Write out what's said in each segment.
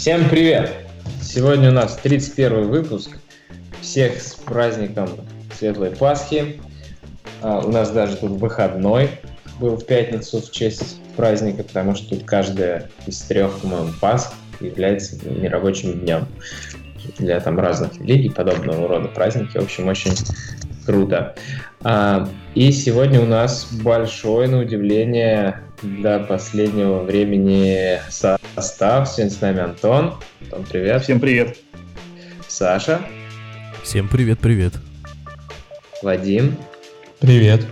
Всем привет! Сегодня у нас 31 выпуск. Всех с праздником Светлой Пасхи. А, у нас даже тут выходной был в пятницу в честь праздника, потому что тут каждая из трех, по-моему, Пасх является нерабочим днем для там разных религий, подобного рода праздники. В общем, очень круто. А, и сегодня у нас большое, на удивление, для последнего времени состав. Сегодня с нами Антон. Антон, привет. Всем привет. Саша. Всем привет-привет. Вадим. Привет.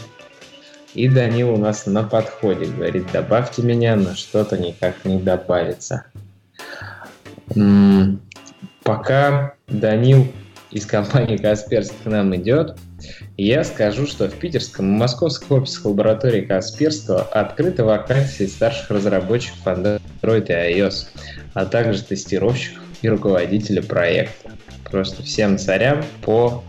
И Данил у нас на подходе. Говорит, добавьте меня, но что-то никак не добавится. М-м- пока Данил из компании Касперск к нам идет, я скажу, что в питерском и московском офисах лаборатории Касперского открыты вакансии старших разработчиков Android и iOS, а также тестировщиков и руководителя проекта. Просто всем царям по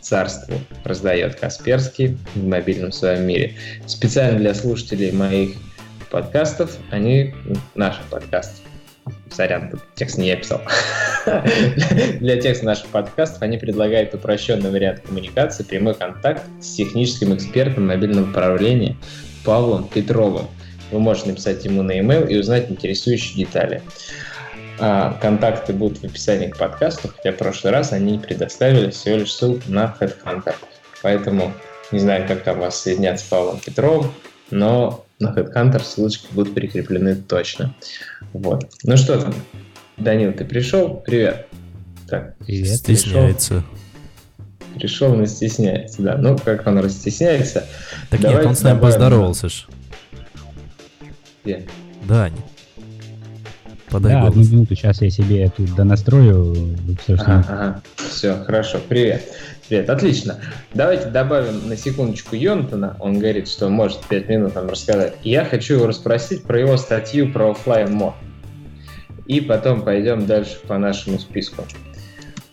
царству раздает Касперский в мобильном своем мире. Специально для слушателей моих подкастов, они, наших подкастов, Сорян, текст не я писал. Для текста наших подкастов они предлагают упрощенный вариант коммуникации, прямой контакт с техническим экспертом мобильного управления Павлом Петровым. Вы можете написать ему на e-mail и узнать интересующие детали. А, контакты будут в описании к подкасту, хотя в прошлый раз они предоставили всего лишь ссылку на HeadHunter. Поэтому не знаю, как там вас соединять с Павлом Петровым, но на HeadHunter ссылочки будут прикреплены точно. Вот. Ну что там? Данил, ты пришел? Привет. Так, Привет. Стесняется. Пришел, пришел, но стесняется, да. Ну, как он растесняется. Так нет, он с нами поздоровался ж. Где? Дань. Подай да, голос. одну минуту, сейчас я себе тут донастрою. Все, ага, ага. все, хорошо, привет. Привет, отлично. Давайте добавим на секундочку Йонтона. Он говорит, что может 5 минут нам рассказать. Я хочу его расспросить про его статью про офлайн мод. И потом пойдем дальше по нашему списку.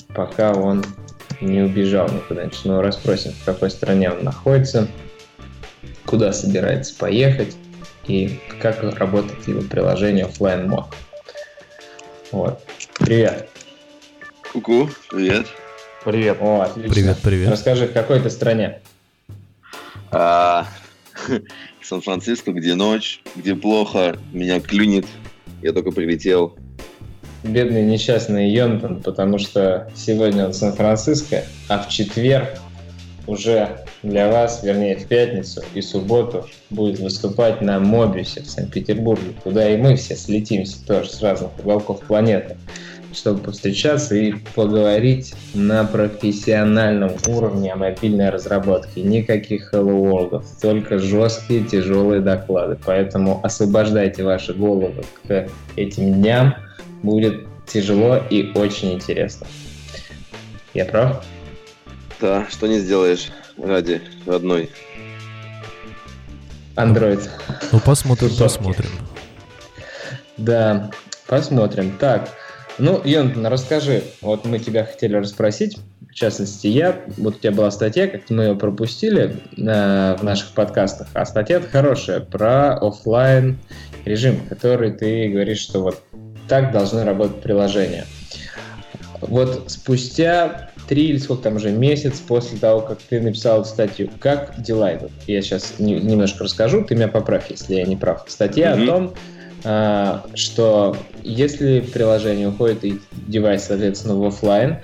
Пока он не убежал никуда. Но расспросим, в какой стране он находится, куда собирается поехать и как работает его приложение офлайн мод. Вот. Привет. Ку-ку, привет. Привет. О, отлично. Привет, привет. Расскажи, в какой ты стране? А, Сан-Франциско, где ночь, где плохо, меня клюнет. Я только прилетел. Бедный несчастный Йонтон, потому что сегодня он в Сан-Франциско, а в четверг уже для вас, вернее в пятницу и субботу будет выступать на Мобиусе в Санкт-Петербурге, куда и мы все слетимся тоже с разных уголков планеты чтобы повстречаться и поговорить на профессиональном уровне о мобильной разработке. Никаких Hello World, только жесткие, тяжелые доклады. Поэтому освобождайте ваши головы к этим дням. Будет тяжело и очень интересно. Я прав? Да, что не сделаешь ради родной. Android. Ну, посмотрим, посмотрим. Да, посмотрим. Так, ну, Йонтон, расскажи, вот мы тебя хотели расспросить, в частности, я, вот у тебя была статья, как мы ее пропустили э, в наших подкастах, а статья хорошая про офлайн режим, который ты говоришь, что вот так должны работать приложения. Вот спустя три или сколько там уже месяц после того, как ты написал эту статью, как дела идут? Я сейчас не, немножко расскажу, ты меня поправь, если я не прав. Статья mm-hmm. о том, а, что если приложение уходит и девайс, соответственно, в офлайн,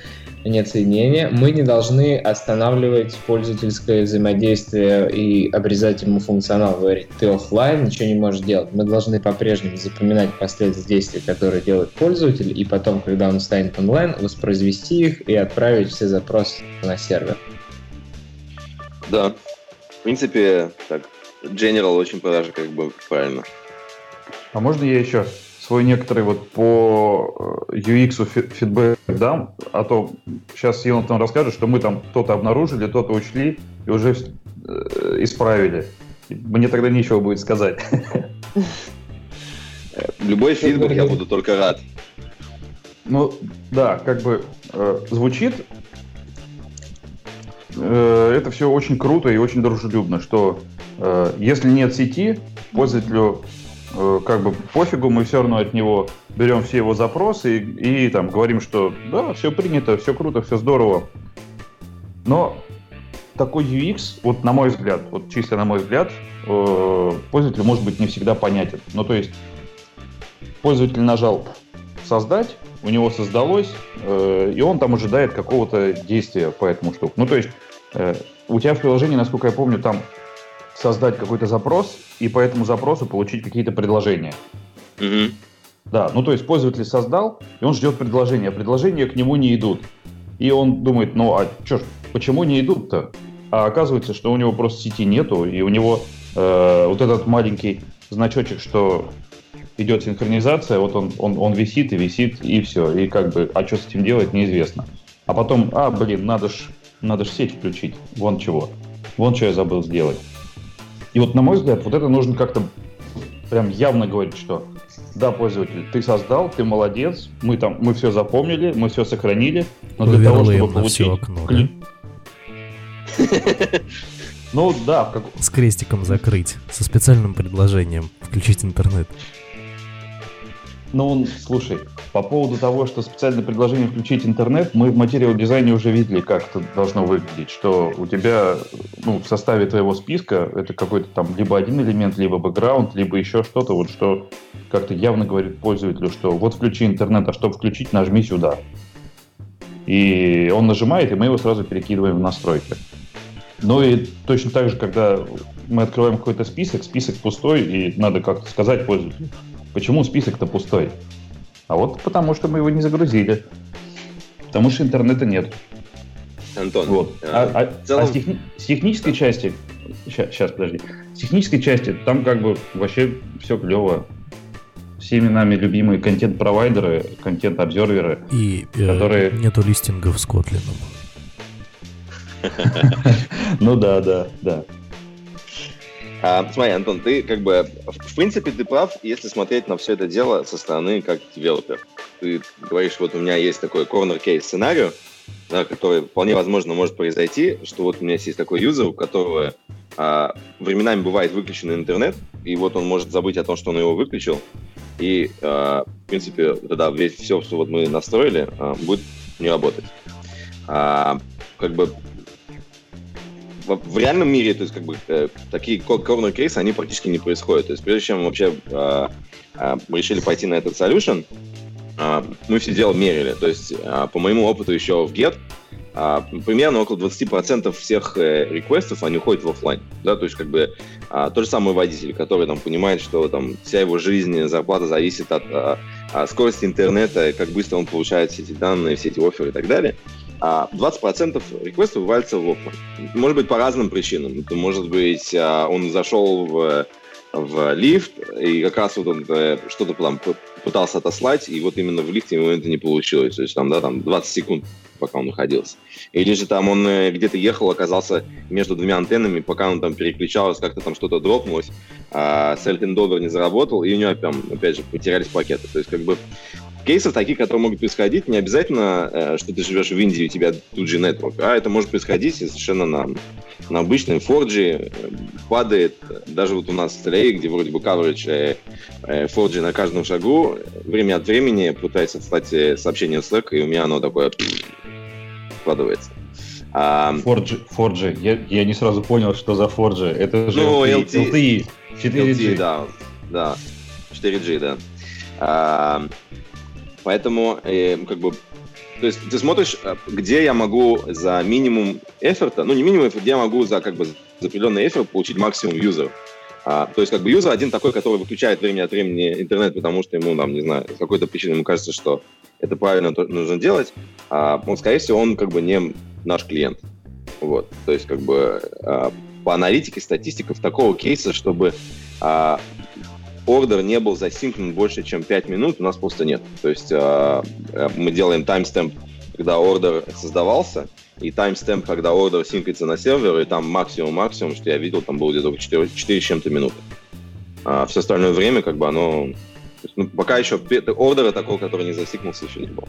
нет соединения, мы не должны останавливать пользовательское взаимодействие и обрезать ему функционал, говорить, ты офлайн, ничего не можешь делать. Мы должны по-прежнему запоминать последствия действий, которые делает пользователь, и потом, когда он станет онлайн, воспроизвести их и отправить все запросы на сервер. Да, в принципе, так, General очень даже как бы правильно. А можно я еще свой некоторый вот по э, UX фидбэк дам, а то сейчас Йонатан расскажет, что мы там то-то обнаружили, то-то учли и уже э, исправили. Мне тогда нечего будет сказать. Любой фидбэк я буду только рад. Ну, да, как бы э, звучит э, это все очень круто и очень дружелюбно, что э, если нет сети, пользователю как бы пофигу, мы все равно от него берем все его запросы и, и там говорим, что да, все принято, все круто, все здорово. Но такой UX, вот на мой взгляд, вот чисто на мой взгляд, э, пользователю может быть не всегда понятен. Ну, то есть пользователь нажал создать, у него создалось, э, и он там ожидает какого-то действия по этому штуку. Ну, то есть э, у тебя в приложении, насколько я помню, там создать какой-то запрос и по этому запросу получить какие-то предложения. Угу. Да, ну то есть пользователь создал, и он ждет предложения, а предложения к нему не идут. И он думает, ну а что ж, почему не идут-то? А оказывается, что у него просто сети нету, и у него э, вот этот маленький значочек, что идет синхронизация, вот он, он, он висит и висит, и все. И как бы, а что с этим делать, неизвестно. А потом, а, блин, надо ж, надо ж сеть включить. Вон чего. Вон что я забыл сделать. И вот, на мой взгляд, вот это нужно как-то прям явно говорить, что да, пользователь, ты создал, ты молодец, мы там, мы все запомнили, мы все сохранили, но для того, чтобы получить... Окно, да? Ну да. Как... С крестиком закрыть, со специальным предложением включить интернет. Ну, слушай, по поводу того, что специальное предложение включить интернет, мы в материал дизайне уже видели, как это должно выглядеть, что у тебя ну, в составе твоего списка это какой-то там либо один элемент, либо бэкграунд, либо еще что-то, вот что как-то явно говорит пользователю, что вот включи интернет, а чтобы включить, нажми сюда. И он нажимает, и мы его сразу перекидываем в настройки. Ну и точно так же, когда мы открываем какой-то список, список пустой, и надо как-то сказать пользователю, Почему список-то пустой? А вот потому, что мы его не загрузили. Потому что интернета нет. Антон. Вот. А, а, а, целом... а с, техни... с технической части... Сейчас, сейчас, подожди. С технической части там как бы вообще все клево. Всеми нами любимые контент-провайдеры, контент-обзерверы. И э, которые... нету листингов с Kotlin. Ну да, да, да. А, смотри, Антон, ты как бы, в принципе, ты прав, если смотреть на все это дело со стороны как девелопер. Ты говоришь, вот у меня есть такой case сценарий, да, который вполне возможно может произойти, что вот у меня есть такой юзер, у которого а, временами бывает выключен интернет, и вот он может забыть о том, что он его выключил, и, а, в принципе, тогда весь, все, что вот мы настроили, а, будет не работать. А, как бы в, в реальном мире, то есть как бы э, такие corner кейсы, они практически не происходят. То есть прежде чем вообще э, э, решили пойти на этот solution, э, мы все дело мерили. То есть э, по моему опыту еще в Get э, примерно около 20% всех э, реквестов, они уходят в офлайн. Да, то есть как бы э, тот же самый водитель, который там понимает, что там вся его жизнь, зарплата зависит от э, скорости интернета, как быстро он получает все эти данные, все эти оферы и так далее а 20% реквестов вывалится в окна. Может быть, по разным причинам. Может быть, а, он зашел в, в лифт, и как раз вот он э, что-то там пытался отослать, и вот именно в лифте ему это не получилось. То есть там, да, там 20 секунд, пока он находился. Или же там он э, где-то ехал, оказался между двумя антеннами, пока он там переключался, как-то там что-то дропнулось, а Селтендовер не заработал, и у него, там, опять же, потерялись пакеты. То есть, как бы, кейсов таких, которые могут происходить, не обязательно, э, что ты живешь в Индии, у тебя тут же network, а это может происходить совершенно на, на обычном 4G, э, падает, даже вот у нас в Телее, где вроде бы coverage 4G э, на каждом шагу, время от времени пытается встать сообщение в Slack, и у меня оно такое складывается. А... 4G, 4G. Я, я не сразу понял, что за 4G. Это же ну, LTE. LTE. 4G. LTE, да, да. 4G, да. А, Поэтому, э, как бы, то есть ты смотришь, э, где я могу за минимум эффорта, ну не минимум где я могу за как бы за определенный эффорт получить максимум юзеров. А, то есть как бы юзер один такой, который выключает время от времени интернет, потому что ему, там, не знаю, с какой-то причиной ему кажется, что это правильно нужно делать, а, он, скорее всего, он как бы не наш клиент. Вот. То есть как бы а, по аналитике, статистиков такого кейса, чтобы а, ордер не был засинкнут больше, чем 5 минут, у нас просто нет. То есть э, мы делаем таймстемп, когда ордер создавался, и таймстемп, когда ордер синкается на сервер, и там максимум-максимум, что я видел, там было где-то 4, 4 с чем-то минуты. А все остальное время, как бы, оно... Ну, пока еще ордера такого, который не засикнулся, еще не было.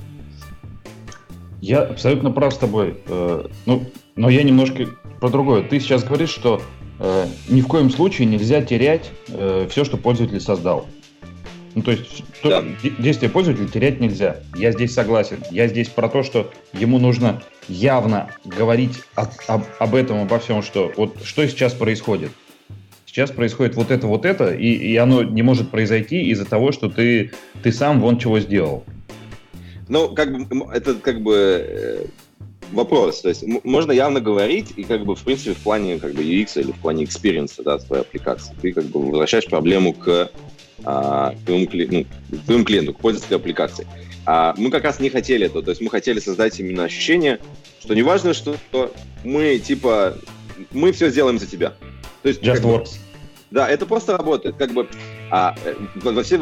Я абсолютно прав с тобой. Э, ну, но я немножко про другое. Ты сейчас говоришь, что э, ни в коем случае нельзя терять э, все, что пользователь создал. Ну, то есть да. то, действие пользователя терять нельзя. Я здесь согласен. Я здесь про то, что ему нужно явно говорить об, об, об этом, обо всем, что вот что сейчас происходит. Сейчас происходит вот это, вот это, и, и оно не может произойти из-за того, что ты, ты сам вон чего сделал. Ну, как бы, это как бы э, вопрос. То есть можно явно говорить, и как бы в принципе в плане как бы UX или в плане experience да, твоей аппликации. Ты как бы возвращаешь проблему к, а, твоему, ну, твоему клиенту, к пользовательской аппликации. А мы как раз не хотели этого. То есть мы хотели создать именно ощущение, что неважно, что мы типа мы все сделаем за тебя. То есть Just works. Да, это просто работает. Как бы а, э,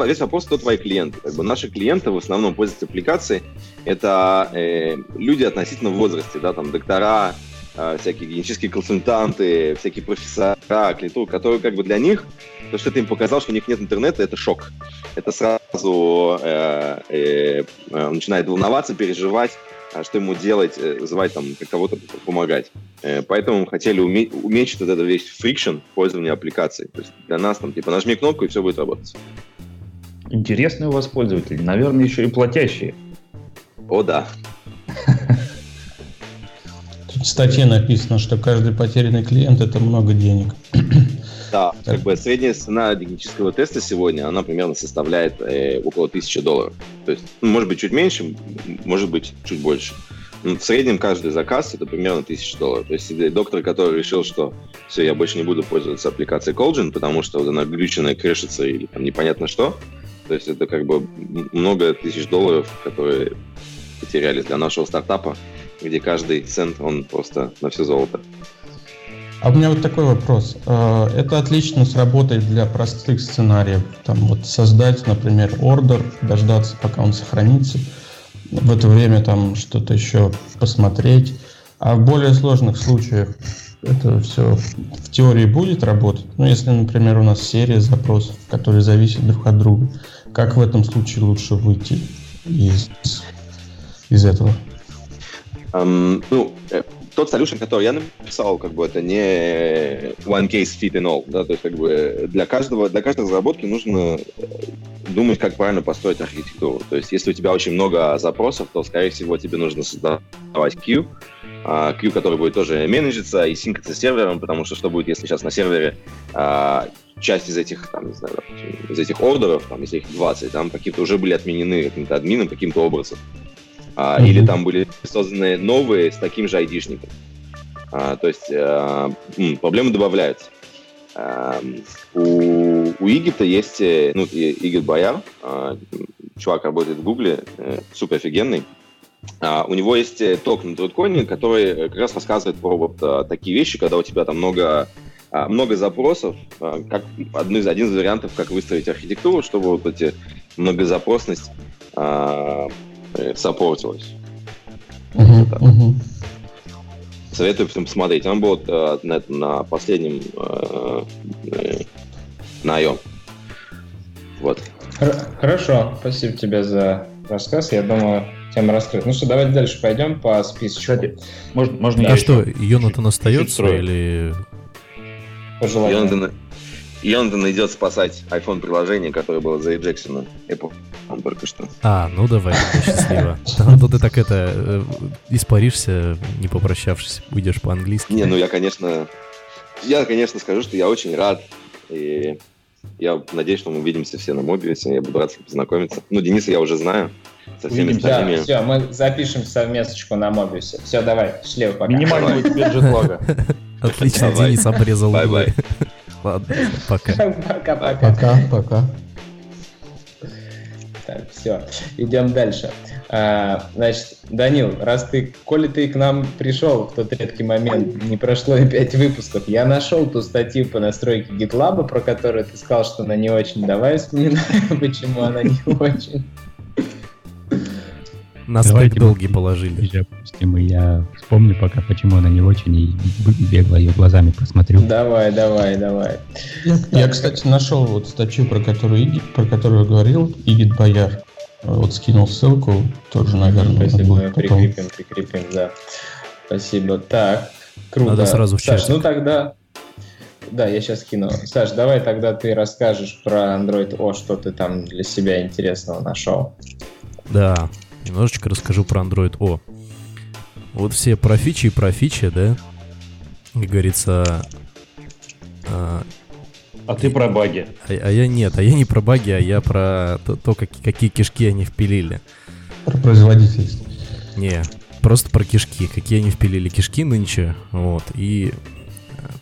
весь вопрос, кто твои клиенты. Как бы наши клиенты в основном пользуются аппликацией. Это э, люди относительно в возрасте, да, там доктора, э, всякие генетические консультанты, всякие профессора, клиентуры, которые как бы для них, то, что ты им показал, что у них нет интернета, это шок. Это сразу э, э, э начинает волноваться, переживать, что ему делать, э, звать там кого-то помогать. Э, поэтому мы хотели уменьшить вот этот весь фрикшн пользования аппликацией. То есть для нас там типа нажми кнопку и все будет работать. Интересные у вас пользователи, наверное, еще и платящие. О, да. Тут в статье написано, что каждый потерянный клиент – это много денег. Да, как бы средняя цена диагностического теста сегодня, она примерно составляет э, около 1000 долларов. То есть, ну, может быть, чуть меньше, может быть, чуть больше. Но в среднем каждый заказ это примерно 1000 долларов. То есть доктор, который решил, что все, я больше не буду пользоваться аппликацией Colgin, потому что вот она глюченная, крышится или там непонятно что, то есть это как бы много тысяч долларов, которые потерялись для нашего стартапа, где каждый цент, он просто на все золото. А у меня вот такой вопрос. А, это отлично сработает для простых сценариев. Там вот создать, например, ордер, дождаться, пока он сохранится. В это время там что-то еще посмотреть. А в более сложных случаях это все в теории будет работать. Ну, если, например, у нас серия запросов, которые зависят друг от друга, как в этом случае лучше выйти из, из этого? Um, ну, э, тот solution, который я написал, как бы это не one case fit in all, да, то есть как бы для каждого, для каждой разработки нужно э, думать, как правильно построить архитектуру. То есть если у тебя очень много запросов, то, скорее всего, тебе нужно создавать queue, а, queue, который будет тоже менеджиться и синкаться с сервером, потому что что будет, если сейчас на сервере а, часть из этих, там, не знаю, из этих ордеров, там, если их 20, там какие-то уже были отменены каким-то админом каким-то образом а, mm-hmm. или там были созданы новые с таким же айдишником. А, то есть а, м, проблемы добавляются. А, у, у Игита есть, э, ну, Игит Бояр, а, чувак работает в Гугле, э, супер офигенный. А, у него есть ток на Труткоине, который как раз рассказывает про вот а, такие вещи, когда у тебя там много много запросов, как один из, один из вариантов, как выстроить архитектуру, чтобы вот эти многозапросность Э, саппортилось. Uh-huh, uh-huh. Советую всем посмотреть. Он был э, на, на последнем э, э, на IO. Вот. Хорошо, спасибо тебе за рассказ. Я думаю, тема раскрыта. Ну что, давайте дальше пойдем по списку. Кстати, можно, можно да. А что, Йонатан остается или... Йонатан, Йонатан идет спасать iPhone приложение, которое было за Джексона. Apple он только что. А, ну давай, счастливо. То ты так это, э, испаришься, не попрощавшись, уйдешь по-английски. Не, ну я, конечно, я, конечно, скажу, что я очень рад, и я надеюсь, что мы увидимся все на Мобиусе, я буду рад познакомиться. Ну, Дениса я уже знаю, со всеми остальными. Да, все, мы запишем совместочку на Мобиусе. Все, давай, счастливо, пока. Минимально у тебя джетлага. Отлично, Денис обрезал углы. Ладно, пока. Пока-пока. Пока-пока. Так, все, идем дальше. А, значит, Данил, раз ты, коли ты к нам пришел в тот редкий момент, не прошло и пять выпусков, я нашел ту статью по настройке GitLab, про которую ты сказал, что она не очень. Давай вспоминаем, почему она не очень. На спек долгий положили. Опустим, и я вспомню пока, почему она не очень, и бегло ее глазами посмотрю. Давай, давай, давай. Я, я кстати, нашел вот статью, про которую, Игит, про которую говорил Игит Бояр. Вот скинул ссылку, тоже, наверное, Спасибо, прикрепим, прикрепим, да. Спасибо. Так, круто. Надо сразу в Саш, ну тогда да, я сейчас кину. Саш, давай тогда ты расскажешь про Android O, что ты там для себя интересного нашел. Да, немножечко расскажу про Android O. Вот все про фичи и про фичи, да? Как говорится... А, а ты про баги. А, а я нет, а я не про баги, а я про то, то как, какие кишки они впилили. Про производительность. Не, просто про кишки. Какие они впилили кишки нынче. Вот. И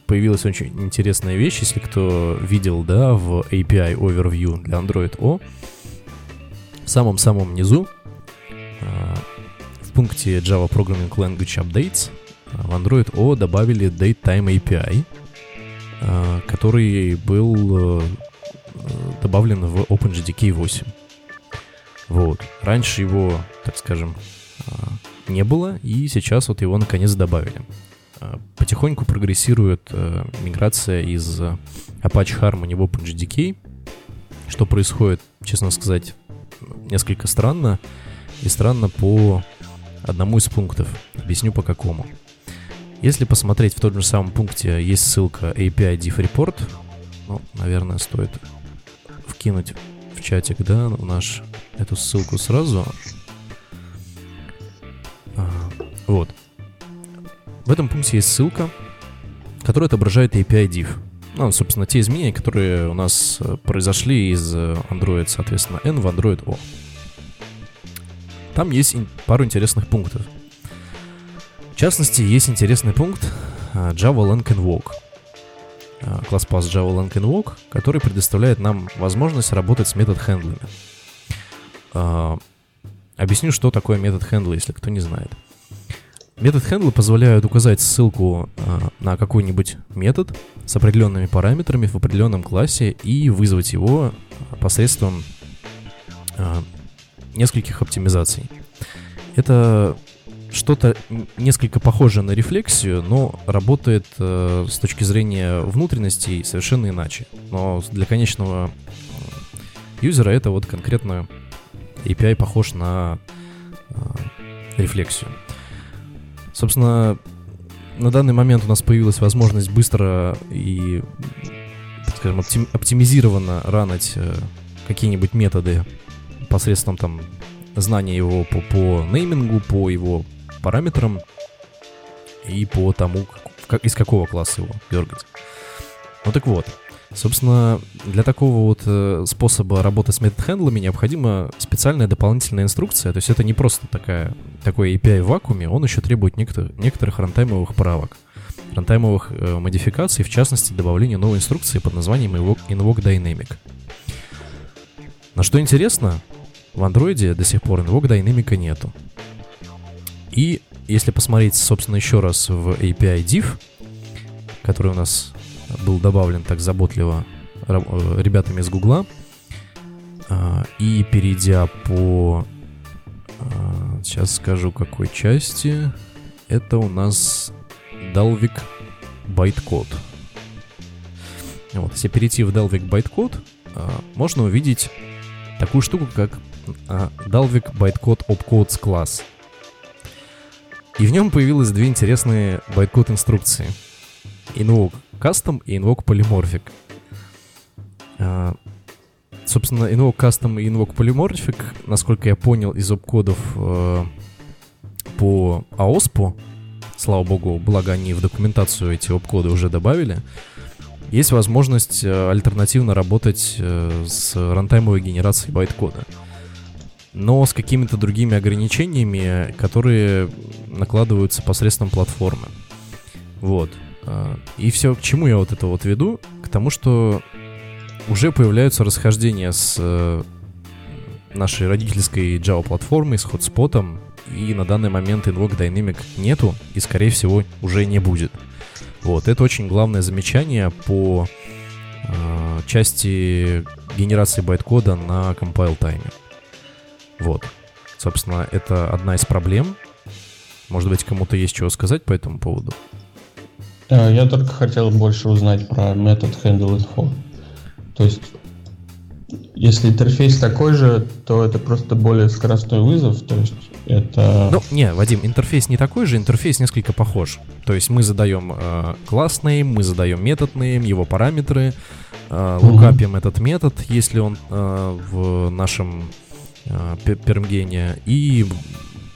появилась очень интересная вещь, если кто видел, да, в API Overview для Android O. В самом-самом низу в пункте Java Programming Language Updates э, в Android O добавили DateTime API, который был добавлен в OpenJDK 8. Вот. Раньше его, так скажем, не было, и сейчас вот его наконец добавили. Потихоньку прогрессирует э, миграция из Apache Harmony в OpenJDK, что происходит, честно сказать, несколько странно, и странно по одному из пунктов. Объясню по какому. Если посмотреть в том же самом пункте, есть ссылка API Diff Report. Ну, наверное, стоит вкинуть в чатик, да, в наш эту ссылку сразу. Вот. В этом пункте есть ссылка, которая отображает API div. Ну, собственно, те изменения, которые у нас э, произошли из э, Android, соответственно, N в Android O. Там есть пару интересных пунктов. В частности, есть интересный пункт э, Java Lang Invoke. Класс пас Java Lang Invoke, который предоставляет нам возможность работать с метод хендлами. Объясню, что такое метод хендла, если кто не знает. Метод handle позволяет указать ссылку э, на какой-нибудь метод с определенными параметрами в определенном классе и вызвать его посредством э, нескольких оптимизаций. Это что-то несколько похожее на рефлексию, но работает э, с точки зрения внутренностей совершенно иначе. Но для конечного юзера это вот конкретно API похож на э, рефлексию. Собственно, на данный момент у нас появилась возможность быстро и, скажем, оптим, оптимизированно ранить э, какие-нибудь методы посредством там знания его по, по неймингу, по его параметрам и по тому, как, из какого класса его дергать. Ну так вот, Собственно, для такого вот э, способа работы с метод-хендлами необходима специальная дополнительная инструкция. То есть это не просто такая, такой API в вакууме, он еще требует некотор- некоторых рантаймовых правок, рантаймовых э, модификаций, в частности, добавления новой инструкции под названием Invoke, Dynamic. Но что интересно, в андроиде до сих пор Invoke Dynamic нету. И если посмотреть, собственно, еще раз в API div, который у нас был добавлен так заботливо э, ребятами из Гугла. А, и перейдя по... А, сейчас скажу, какой части. Это у нас Dalvik Bytecode. Вот, если перейти в Dalvik Bytecode, а, можно увидеть такую штуку, как Dalvik Bytecode Opcodes класс. И в нем появилось две интересные bytecode инструкции. Invoke Custom и Invoke Polymorphic. А, собственно, Invoke Custom и Invoke Polymorphic, насколько я понял из обкодов э, по AOSP, слава богу, благо они в документацию эти обкоды уже добавили, есть возможность э, альтернативно работать э, с рантаймовой генерацией байткода. Но с какими-то другими ограничениями, которые накладываются посредством платформы. Вот. А, и все, к чему я вот это вот веду? К тому, что уже появляются расхождения с э, нашей родительской Java-платформой, с хотспотом, и на данный момент Invoke Dynamic нету, и, скорее всего, уже не будет. Вот, это очень главное замечание по э, части генерации байткода на compile тайме. Вот. Собственно, это одна из проблем. Может быть, кому-то есть чего сказать по этому поводу? Я только хотел больше узнать про метод handle info. То есть если интерфейс такой же, то это просто более скоростной вызов, то есть это... Ну, не, Вадим, интерфейс не такой же, интерфейс несколько похож. То есть мы задаем э, класс name, мы задаем метод name, его параметры, э, лукапим mm-hmm. этот метод, если он э, в нашем э, пермгене, и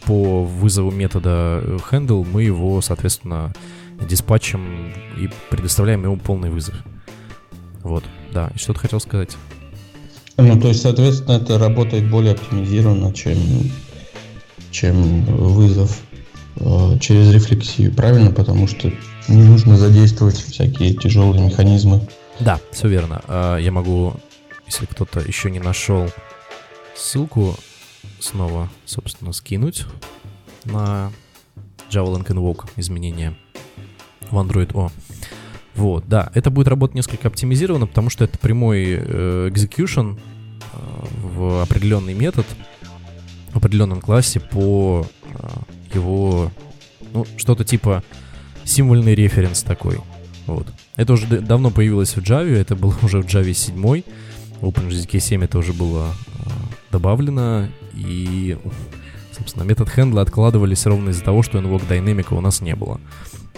по вызову метода handle мы его, соответственно, диспатчем и предоставляем ему полный вызов. Вот, да, и что ты хотел сказать? Ну, то есть, соответственно, это работает более оптимизированно, чем, чем вызов э, через рефлексию, правильно? Потому что не нужно задействовать всякие тяжелые механизмы. Да, все верно. Э, я могу, если кто-то еще не нашел ссылку, снова, собственно, скинуть на Java Link Invoke изменения в Android O. Вот, да, это будет работать несколько оптимизированно, потому что это прямой э, execution э, в определенный метод в определенном классе по э, его, ну, что-то типа символьный референс такой. Вот. Это уже давно появилось в Java, это было уже в Java 7, в OpenJDK 7 это уже было добавлено, и, собственно, метод хендла откладывались ровно из-за того, что Invoke Dynamic у нас не было.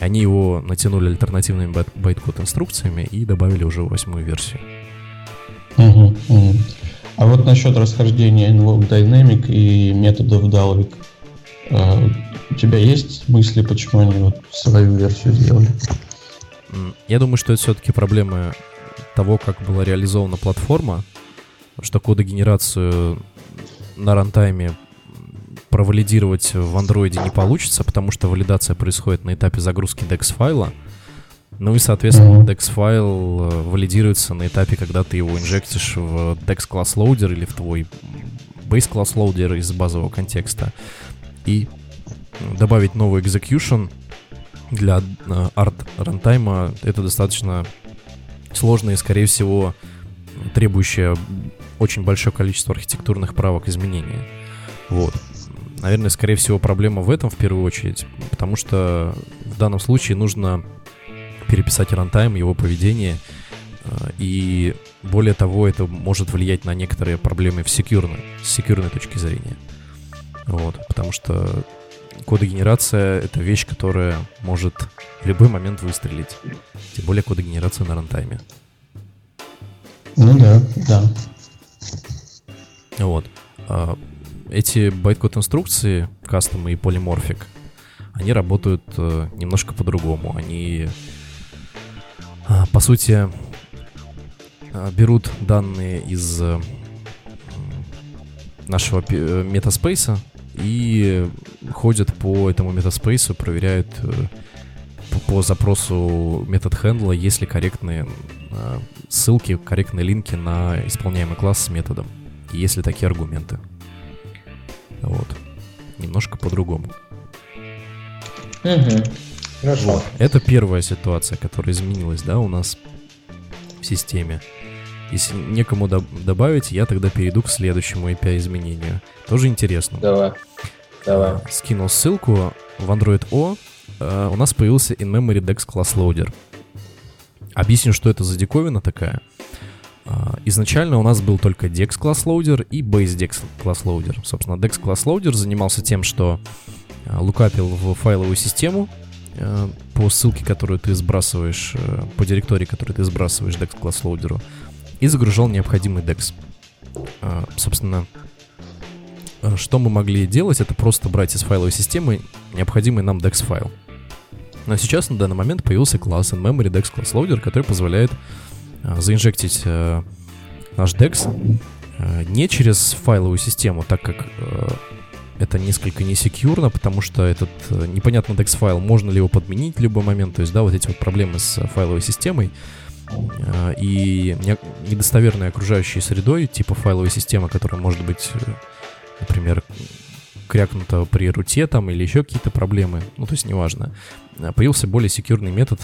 Они его натянули альтернативными байткод инструкциями и добавили уже восьмую версию. Угу, угу. А вот насчет расхождения Invoke Dynamic и методов Dalvik. А, у тебя есть мысли, почему они вот свою версию сделали? Я думаю, что это все-таки проблемы того, как была реализована платформа, что кодогенерацию на рантайме провалидировать в андроиде не получится, потому что валидация происходит на этапе загрузки DEX файла. Ну и, соответственно, mm-hmm. DEX файл э, валидируется на этапе, когда ты его инжектишь в DEX класс loader или в твой base класс loader из базового контекста. И добавить новый execution для э, арт рантайма это достаточно сложно и, скорее всего, требующее очень большое количество архитектурных правок изменения. Вот. Наверное, скорее всего, проблема в этом в первую очередь, потому что в данном случае нужно переписать рантайм, его поведение, э, и более того, это может влиять на некоторые проблемы в секьюрной, с секьюрной точки зрения. Вот, потому что кодогенерация — это вещь, которая может в любой момент выстрелить. Тем более кодогенерация на рантайме. Ну да, да. Вот. А, эти байткод инструкции, кастомы и полиморфик, они работают э, немножко по-другому. Они, э, по сути, э, берут данные из э, нашего э, метаспейса и ходят по этому метаспейсу, проверяют э, по, запросу метод хендла, есть ли корректные э, ссылки, корректные линки на исполняемый класс с методом, и есть ли такие аргументы. Вот. Немножко по-другому. Угу. Хорошо. Вот. Это первая ситуация, которая изменилась, да, у нас в системе. Если некому до- добавить, я тогда перейду к следующему API изменению. Тоже интересно. Давай. Давай. Скинул ссылку в Android O. Uh, у нас появился in-memory DEX Class Loader. Объясню, что это за диковина такая. А, изначально у нас был только Dex Class Loader и Base Dex Class Loader. Собственно, Dex Class Loader занимался тем, что а, лукапил в файловую систему а, по ссылке, которую ты сбрасываешь, по директории, которую ты сбрасываешь Dex Class Loader, и загружал необходимый Dex. Собственно, что мы могли делать, это просто брать из файловой системы необходимый нам Dex файл. Но сейчас на данный момент появился класс in-memory Dex Class Loader, который позволяет Э, заинжектить э, наш DEX э, не через файловую систему, так как это несколько не secure но, потому что этот непонятный DEX файл, можно ли его подменить в любой момент, то есть, да, вот эти вот проблемы с файловой системой и недостоверной окружающей средой, типа файловой системы, которая может быть, например, крякнута при руте там или еще какие-то проблемы, ну, то есть неважно. Появился более secure ный метод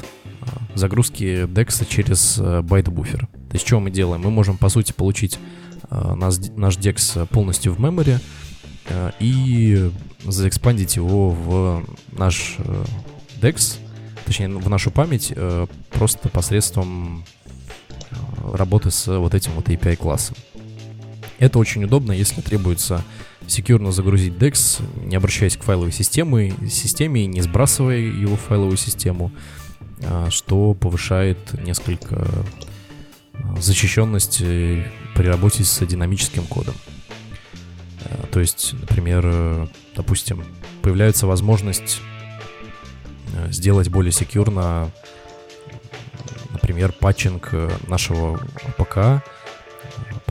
загрузки DEX через byte buffer. То есть что мы делаем? Мы можем, по сути, получить наш, наш DEX полностью в memory и заэкспандить его в наш DEX, точнее, в нашу память просто посредством работы с вот этим вот API-классом. Это очень удобно, если требуется секьюрно загрузить DEX, не обращаясь к файловой системе, системе не сбрасывая его в файловую систему, а, что повышает несколько а, защищенность э, при работе с динамическим кодом. А, то есть, например, э, допустим, появляется возможность э, сделать более секьюрно, например, патчинг нашего ПК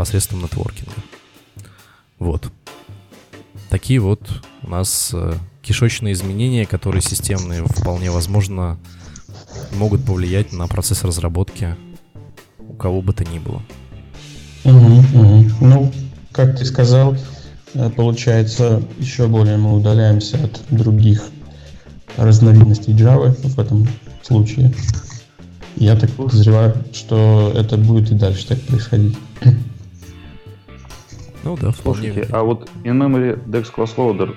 посредством нетворкинга. Вот. Такие вот у нас э, кишечные изменения, которые системные, вполне возможно, могут повлиять на процесс разработки у кого бы то ни было. Угу, угу. Ну, как ты сказал, э, получается, еще более мы удаляемся от других разновидностей Java в этом случае. Я так подозреваю, что это будет и дальше так происходить. Ну да, вполне. Слушайте, а вот in-memory DEX Class Loader,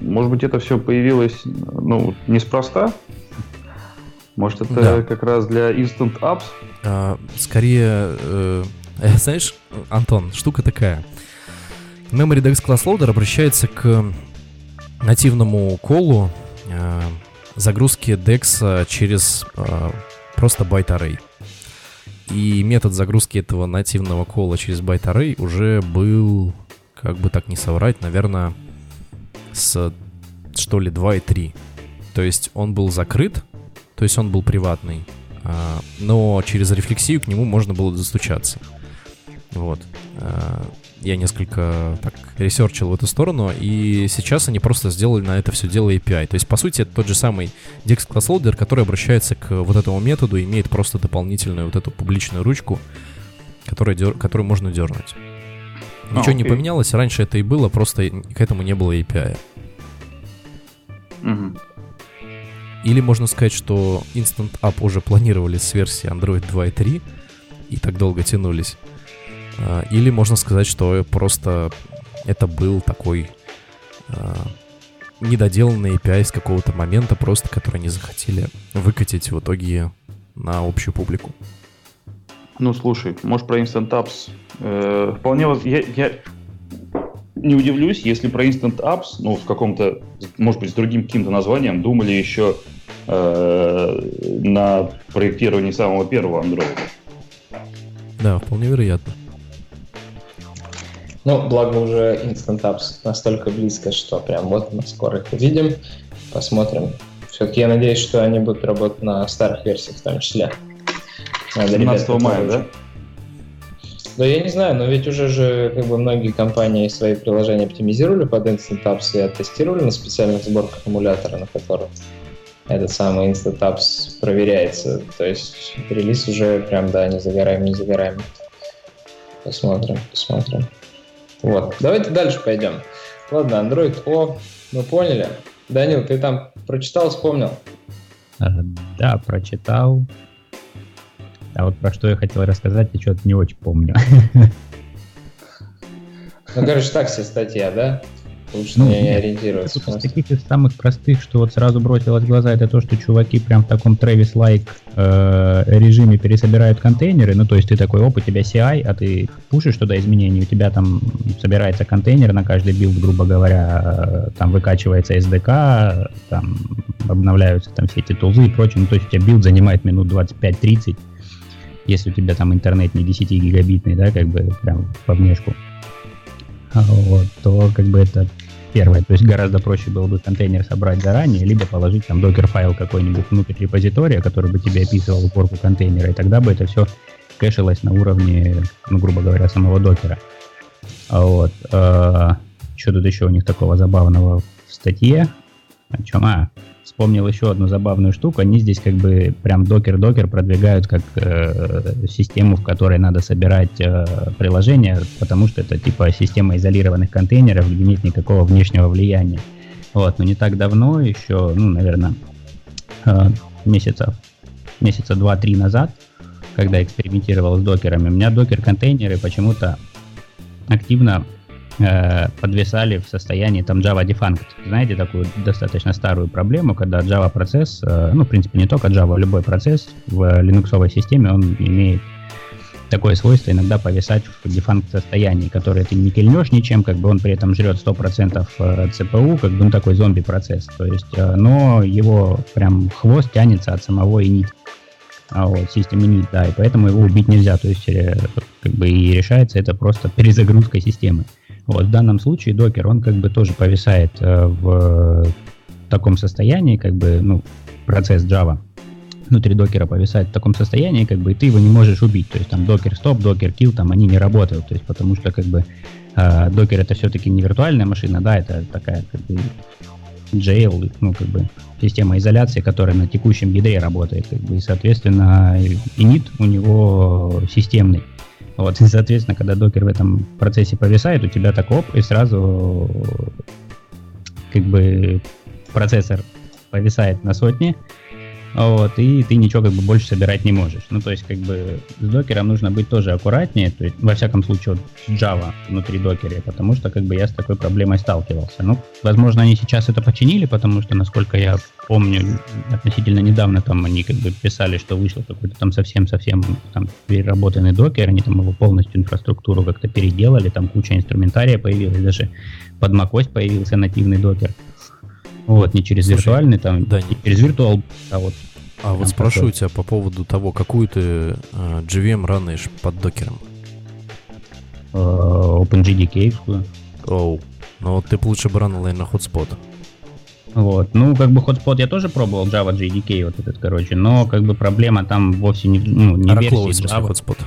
может быть, это все появилось ну, неспроста? Может, это да. как раз для Instant Apps? А, скорее, э, знаешь, Антон, штука такая. Memory Dex Class Loader обращается к нативному call у э, загрузки DEX через э, просто byte array. И метод загрузки этого нативного call а через байт уже был, как бы так не соврать, наверное, с что ли 2 и 3. То есть он был закрыт, то есть он был приватный, а, но через рефлексию к нему можно было достучаться. Вот. А, я несколько так research ил в эту сторону, и сейчас они просто сделали на это все дело API. То есть, по сути, это тот же самый Dex Class Loader, который обращается к вот этому методу, имеет просто дополнительную вот эту публичную ручку, которую, дер... которую можно дернуть. А, Ничего okay. не поменялось, раньше это и было, просто к этому не было API. Угу. Или можно сказать, что Instant App уже планировали с версии Android 2.3 и так долго тянулись. А, или можно сказать, что просто это был такой а, недоделанный API с какого-то момента, просто который не захотели выкатить в итоге на общую публику. Ну, слушай, может, про Instant Apps э, вполне... Я, я не удивлюсь, если про Instant Apps, ну, в каком-то, может быть, с другим каким-то названием думали еще э, на проектировании самого первого Android. Да, вполне вероятно. Ну, благо уже Instant Apps настолько близко, что прям вот мы скоро их увидим. Посмотрим. Все-таки я надеюсь, что они будут работать на старых версиях в том числе. Надо 17 ребят, мая, да? Да я не знаю, но ведь уже же как бы многие компании свои приложения оптимизировали под Instant Apps и оттестировали на специальных сборках эмулятора, на которых этот самый Instant Apps проверяется. То есть релиз уже прям, да, не загораем, не загораем. Посмотрим, посмотрим. Вот. Давайте дальше пойдем. Ладно, Android O, мы поняли. Данил, ты там прочитал, вспомнил? Э, да, прочитал. А вот про что я хотел рассказать, я что-то не очень помню. Ну, короче, так себе статья, да? Лучше ну, не ориентироваться. Из таких из самых простых, что вот сразу бросилось в глаза, это то, что чуваки прям в таком Travis-like э, режиме пересобирают контейнеры. Ну, то есть ты такой, оп, у тебя CI, а ты пушишь туда изменения, у тебя там собирается контейнер на каждый build, грубо говоря, э, там выкачивается SDK, там обновляются там все эти tools ы и прочее. Ну, то есть у тебя build занимает минут 25-30, если у тебя там интернет не 10 гигабитный, да, как бы прям по внешку вот, то как бы это первое. То есть гораздо проще было бы контейнер собрать заранее, либо положить там Dockerfile какой-нибудь внутрь репозитория, который бы тебе описывал сборку контейнера, и тогда бы это все кэшилось на уровне, ну, грубо говоря, самого докера. Вот. Э, что тут еще у них такого забавного в статье? О чем? А, вспомнил еще одну забавную штуку. Они здесь как бы прям докер-докер продвигают как э, систему, в которой надо собирать э, приложения, потому что это типа система изолированных контейнеров, где нет никакого внешнего влияния. Вот, но не так давно, еще, ну, наверное, э, месяцев, месяца два-три назад, когда экспериментировал с докерами, у меня докер-контейнеры почему-то активно э, подвисали в состоянии там Java Defunct. Знаете такую достаточно старую проблему, когда Java процесс, э, ну, в принципе, не только Java, любой процесс в линуксовой системе, он имеет такое свойство иногда повисать в дефанк состоянии, которое ты не кильнешь ничем, как бы он при этом жрет 100% CPU, как бы он такой зомби-процесс. То есть, но его прям хвост тянется от самого init. А вот, систем init, да, и поэтому его убить нельзя. То есть, как бы и решается это просто перезагрузкой системы. Вот, в данном случае докер, он как бы тоже повисает в таком состоянии, как бы, ну, процесс Java внутри докера повисает в таком состоянии, как бы, и ты его не можешь убить. То есть там докер стоп, докер kill, там они не работают. То есть потому что как бы э, это все-таки не виртуальная машина, да, это такая как бы jail, ну как бы система изоляции, которая на текущем ядре работает, как бы, и соответственно init у него системный. Вот, и, соответственно, когда докер в этом процессе повисает, у тебя так оп, и сразу как бы процессор повисает на сотне, вот, и ты ничего как бы больше собирать не можешь. Ну, то есть, как бы с докером нужно быть тоже аккуратнее, то есть, во всяком случае, вот Java внутри докера, потому что, как бы, я с такой проблемой сталкивался. Ну, возможно, они сейчас это починили, потому что, насколько я помню, относительно недавно там они как бы писали, что вышло какой-то там совсем-совсем там переработанный докер, они там его полностью инфраструктуру как-то переделали, там куча инструментария появилась, даже под macOS появился нативный докер. Вот, не через Слушай, виртуальный, там, да, не через виртуал, а вот. А вот спрошу тебя по поводу того, какую ты э, GVM ранишь под докером? Uh, OpenGDK. Оу. Ну вот ты лучше бы ранил, наверное, Hotspot. Вот. Ну, как бы Hotspot я тоже пробовал, Java JDK вот этот, короче, но как бы проблема там вовсе не, ну, не версии Java. Hotspot.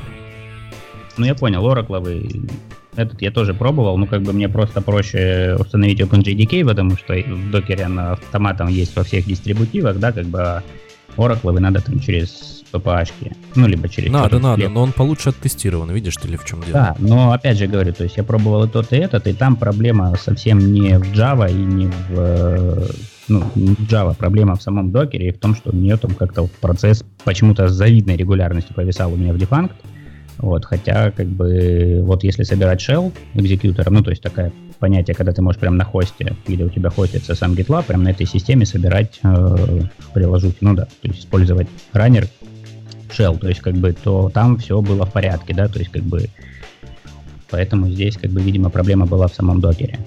Ну, я понял, Oracle этот я тоже пробовал, ну как бы мне просто проще установить OpenJDK, потому что в докере на автоматом есть во всех дистрибутивах, да, как бы Oracle надо там через PPH, ну либо через... Надо, надо, хлеб. но он получше оттестирован, видишь ты ли в чем дело? Да, но опять же говорю, то есть я пробовал и тот, и этот, и там проблема совсем не в Java и не в ну, не в Java, проблема в самом докере и в том, что у нее там как-то вот процесс почему-то с завидной регулярностью повисал у меня в defunct, вот, хотя, как бы, вот если собирать shell экзекьютор, ну, то есть такое понятие, когда ты можешь прямо на хосте, где у тебя хостится сам GitLab, прямо на этой системе собирать э, приложухи, ну да, то есть использовать раннер shell, то есть как бы, то там все было в порядке, да, то есть как бы, поэтому здесь, как бы, видимо, проблема была в самом докере.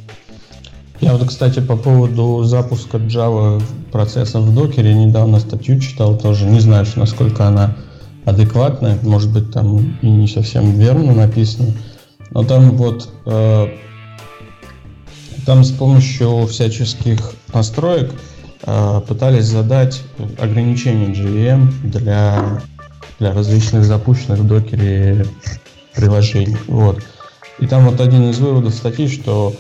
Я вот, кстати, по поводу запуска Java процессов в докере недавно статью читал тоже, не знаю, насколько она адекватное, может быть, там и не совсем верно написано, но там вот э, там с помощью всяческих настроек э, пытались задать ограничения JVM для, для различных запущенных в докере приложений. Вот. И там вот один из выводов статьи, что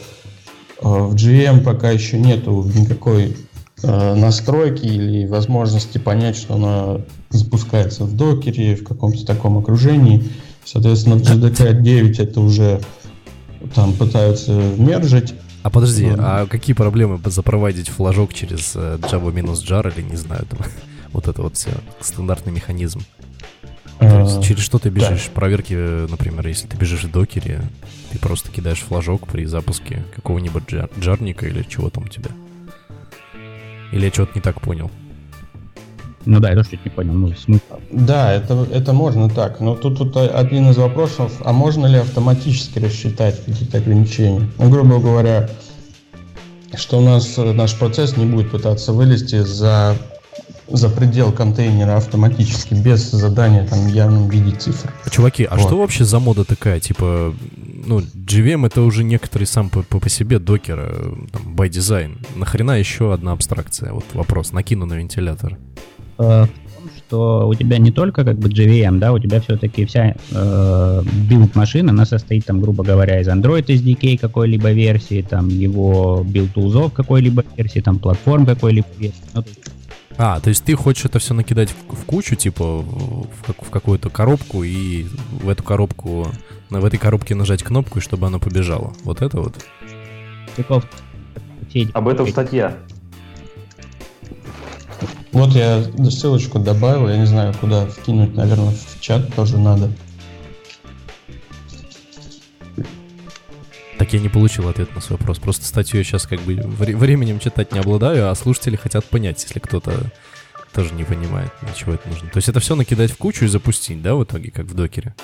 э, в JVM пока еще нету никакой настройки или возможности понять, что она запускается в докере, в каком-то таком окружении. Соответственно, в JDK 9 это уже там пытаются мержить. А подожди, ну, а какие проблемы запроводить флажок через э, Java минус jar или не знаю, там, вот это вот все, стандартный механизм? То есть, через что ты бежишь? Да. Проверки, например, если ты бежишь в докере, ты просто кидаешь флажок при запуске какого-нибудь джар, джарника или чего там у тебя? Или я что-то не так понял? Ну да, я тоже чуть не понял, ну смысл. Да, это, это можно так, но тут, тут один из вопросов, а можно ли автоматически рассчитать какие-то ограничения? Ну, грубо говоря, что у нас наш процесс не будет пытаться вылезти за, за предел контейнера автоматически, без задания там в явном виде цифр. Чуваки, а вот. что вообще за мода такая? Типа, ну, JVM это уже некоторый сам по, по, по себе Docker, э, там, by design. Нахрена еще одна абстракция? Вот вопрос, накину на вентилятор. Э, в том, что у тебя не только как бы JVM, да, у тебя все-таки вся э, build-машина, она состоит там, грубо говоря, из Android SDK какой-либо версии, там его build tools ов какой-либо версии, там платформ какой-либо версии. Ну, а, то есть ты хочешь это все накидать в, в кучу, типа в, в какую-то коробку, и в эту коробку, в этой коробке нажать кнопку, чтобы она побежала. Вот это вот? Об этом статья. Вот я ссылочку добавил, я не знаю, куда вкинуть, наверное, в чат тоже надо. Так я не получил ответ на свой вопрос. Просто статью я сейчас как бы временем читать не обладаю, а слушатели хотят понять, если кто-то тоже не понимает, для чего это нужно. То есть это все накидать в кучу и запустить, да, в итоге, как в докере?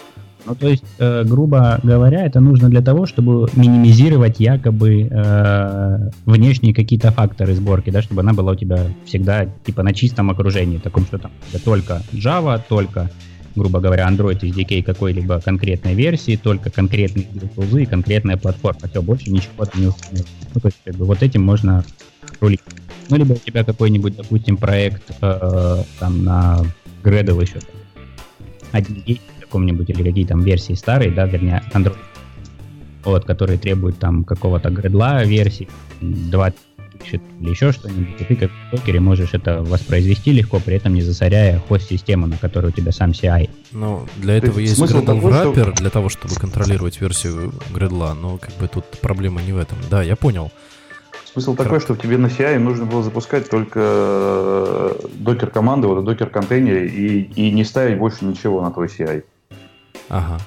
Ну, то есть, э, грубо говоря, это нужно для того, чтобы минимизировать якобы э, внешние какие-то факторы сборки, да, чтобы она была у тебя всегда типа на чистом окружении, таком, что там только Java, только, грубо говоря, Android SDK какой-либо конкретной версии, только конкретные тулзы и конкретная платформа. Все, больше ничего там не установить. Ну, то есть, как бы, вот этим можно рулить. Ну, либо у тебя какой-нибудь, допустим, проект э, там на Gradle еще один гейт каком-нибудь или какие там версии старые, да, вернее, Android, вот, которые требуют там какого-то гредла версии, 20 или еще что-нибудь, и ты как в докере можешь это воспроизвести легко, при этом не засоряя хост-систему, на которой у тебя сам CI. Ну, для этого есть, есть Gradle wrapper, что... для того, чтобы контролировать версию гредла, но как бы тут проблема не в этом. Да, я понял. Смысл такой, что тебе на CI нужно было запускать только э, докер команды, вот докер контейнере и, и не ставить больше ничего на твой CI. Ага.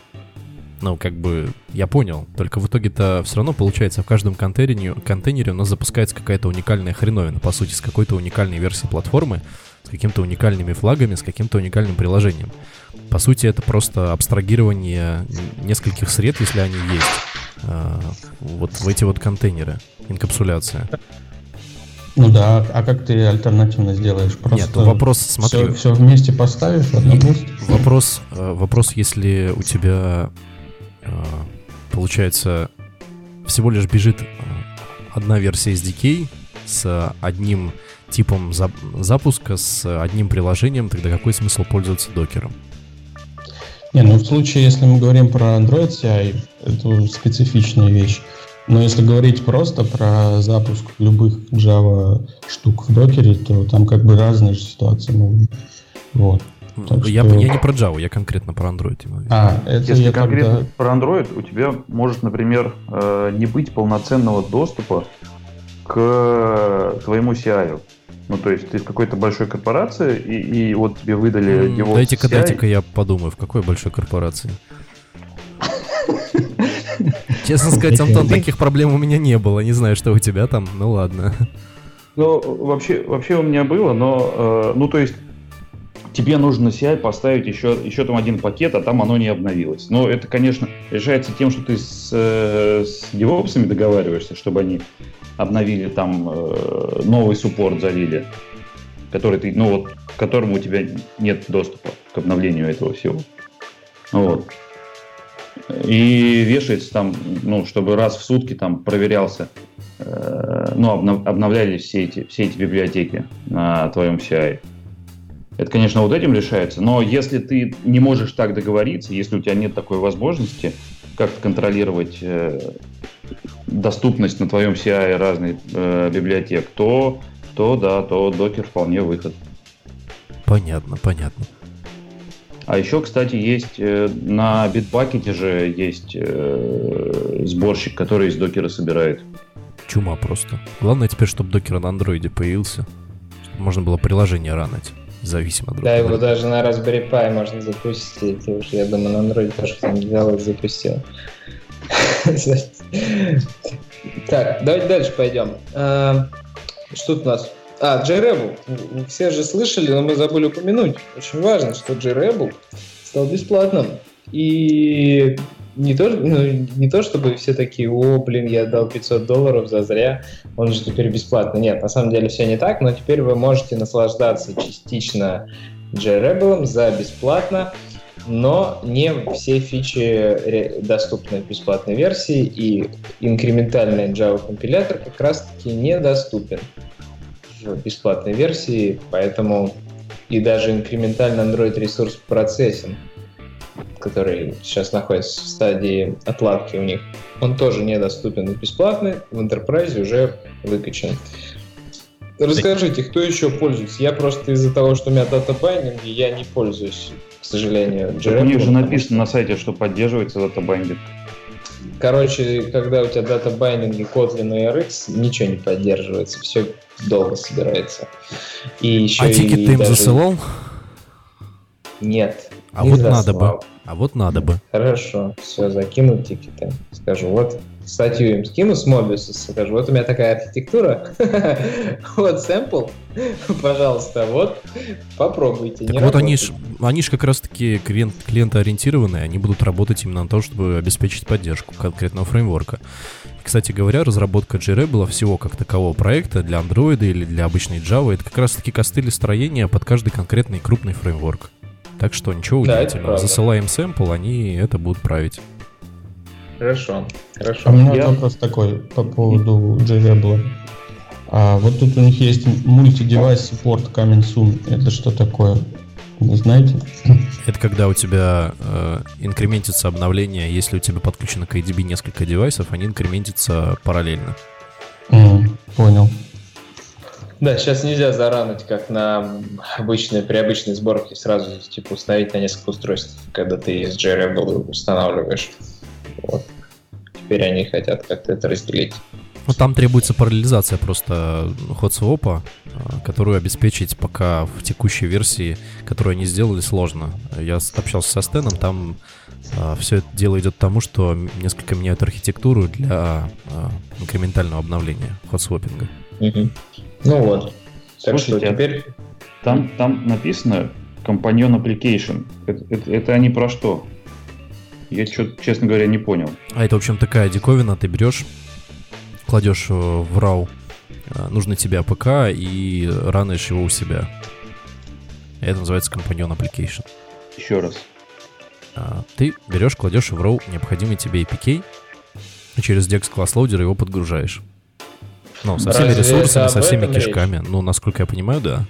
Ну, как бы, я понял. Только в итоге-то все равно получается, в каждом контейнере, контейнере у нас запускается какая-то уникальная хреновина, по сути, с какой-то уникальной версией платформы, с какими-то уникальными флагами, с каким-то уникальным приложением. По сути, это просто абстрагирование нескольких сред, если они есть, а, вот в эти вот контейнеры, инкапсуляция. Ну да, а как ты альтернативно сделаешь? Просто Нет, ну вопрос, смотри. Все, все вместе поставишь в одном месте? Вопрос, э, вопрос, если у тебя, э, получается, всего лишь бежит э, одна версия SDK с одним типом запуска, с одним приложением, тогда какой смысл пользоваться докером? Не, ну в случае, если мы говорим про Android CI, это специфичная вещь. Но если говорить просто про запуск любых Java штук в докере, то там как бы разные ситуации могут быть. Вот. Так я, что... я не про Java, я конкретно про Android. А, это Если конкретно тогда... про Android, у тебя может, например, э, не быть полноценного доступа к твоему CI. Ну, то есть ты в какой-то большой корпорации, и, и вот тебе выдали DevOps Дайте-ка, дайте-ка я подумаю, в какой большой корпорации. Честно сказать, Антон, таких проблем у меня не было. Не знаю, что у тебя там, ну ладно. Ну, вообще, вообще у меня было, но, э, ну, то есть, тебе нужно CI поставить еще, еще там один пакет, а там оно не обновилось. Но это, конечно, решается тем, что ты с, э, с DevOps договариваешься, чтобы они обновили там э, новый суппорт залили, который ты, ну вот, к которому у тебя нет доступа к обновлению этого всего. Вот. И вешается там, ну, чтобы раз в сутки там проверялся, э, ну, обнов, обновлялись все эти, все эти библиотеки на твоем CI. Это, конечно, вот этим решается, но если ты не можешь так договориться, если у тебя нет такой возможности как-то контролировать э, доступность на твоем CI разных э, библиотек, то, то да, то докер вполне выход. Понятно, понятно. А еще, кстати, есть э, на Bitbucket же есть э, сборщик, который из докера собирает. Чума просто. Главное теперь, чтобы докер на андроиде появился. Чтобы можно было приложение ранить. Зависимо друг от Да, его даже на Raspberry Pi можно запустить. Уж я думаю, на андроиде тоже кто-нибудь взял и запустил. Так, давайте дальше пойдем. А, что тут у нас? А, JRebel. Все же слышали, но мы забыли упомянуть. Очень важно, что JRebel стал бесплатным. И не то, ну, не то, чтобы все такие, о, блин, я дал 500 долларов за зря, он же теперь бесплатно. Нет, на самом деле все не так, но теперь вы можете наслаждаться частично JRebel за бесплатно, но не все фичи доступны в бесплатной версии, и инкрементальный Java компилятор как раз-таки недоступен в бесплатной версии, поэтому и даже инкрементальный Android Resource Processing, который сейчас находится в стадии отладки у них, он тоже недоступен в бесплатный, в Enterprise уже выкачан. Расскажите, кто еще пользуется? Я просто из-за того, что у меня data binding и, я не пользуюсь, к сожалению, JRebel'ом. У них же написано на сайте, что поддерживается data binding. Короче, когда у тебя data binding и Kotlin и RX, ничего не поддерживается, все долго собирается. И еще а ticket ты им даже... засылал? Нет. А вот заслал. надо бы. А вот надо бы. Хорошо, все, закину ticket ы. Скажу, вот статью им скину с Mobius, скажу, вот у меня такая архитектура, вот sample, пожалуйста, вот, попробуйте. Так вот они ж, они ж как раз-таки клиент, клиентоориентированные, они будут работать именно на то, чтобы обеспечить поддержку конкретного framework а. Кстати говоря, разработка JRE всего как такового проекта для Android или для обычной Java, это как раз-таки костыли строения под каждый конкретный крупный фреймворк. Так что ничего да, удивительного. Засылаем сэмпл, они это будут править. Хорошо, хорошо. А у меня Я... вопрос такой по поводу JRebel. А вот тут у них есть мультидевайс support coming soon. Это что такое? Вы знаете? Это когда у тебя э, инкрементится обновление, если у тебя подключено к ADB несколько девайсов, они инкрементятся параллельно. Mm, понял. Да, сейчас нельзя зарануть, как на обычной, при обычной сборке сразу типа установить на несколько устройств, когда ты из JRebel устанавливаешь. Вот. Теперь они хотят как-то это разделить. Ну, там требуется параллелизация просто ходсвопа, а, которую обеспечить пока в текущей версии, которую они сделали, сложно. Я общался со Стеном, там а, все это дело идет к тому, что несколько меняют архитектуру для а, инкрементального обновления hot swapping а. Угу. Ну вот. Так Слушайте, что теперь... Там, там написано Companion Application. Это, это, это они про что? Я что-то, честно говоря, не понял. А это, в общем, такая диковина. Ты берешь, кладешь э, в raw э, нужный тебе APK и run ишь его у себя. Это называется Companion Application. Еще раз. А, ты берешь, кладешь в raw необходимый тебе APK, и через Dex Class Loader его подгружаешь. Ну, со всеми Разве ресурсами, со всеми кишками. Речь? Ну, насколько я понимаю, да.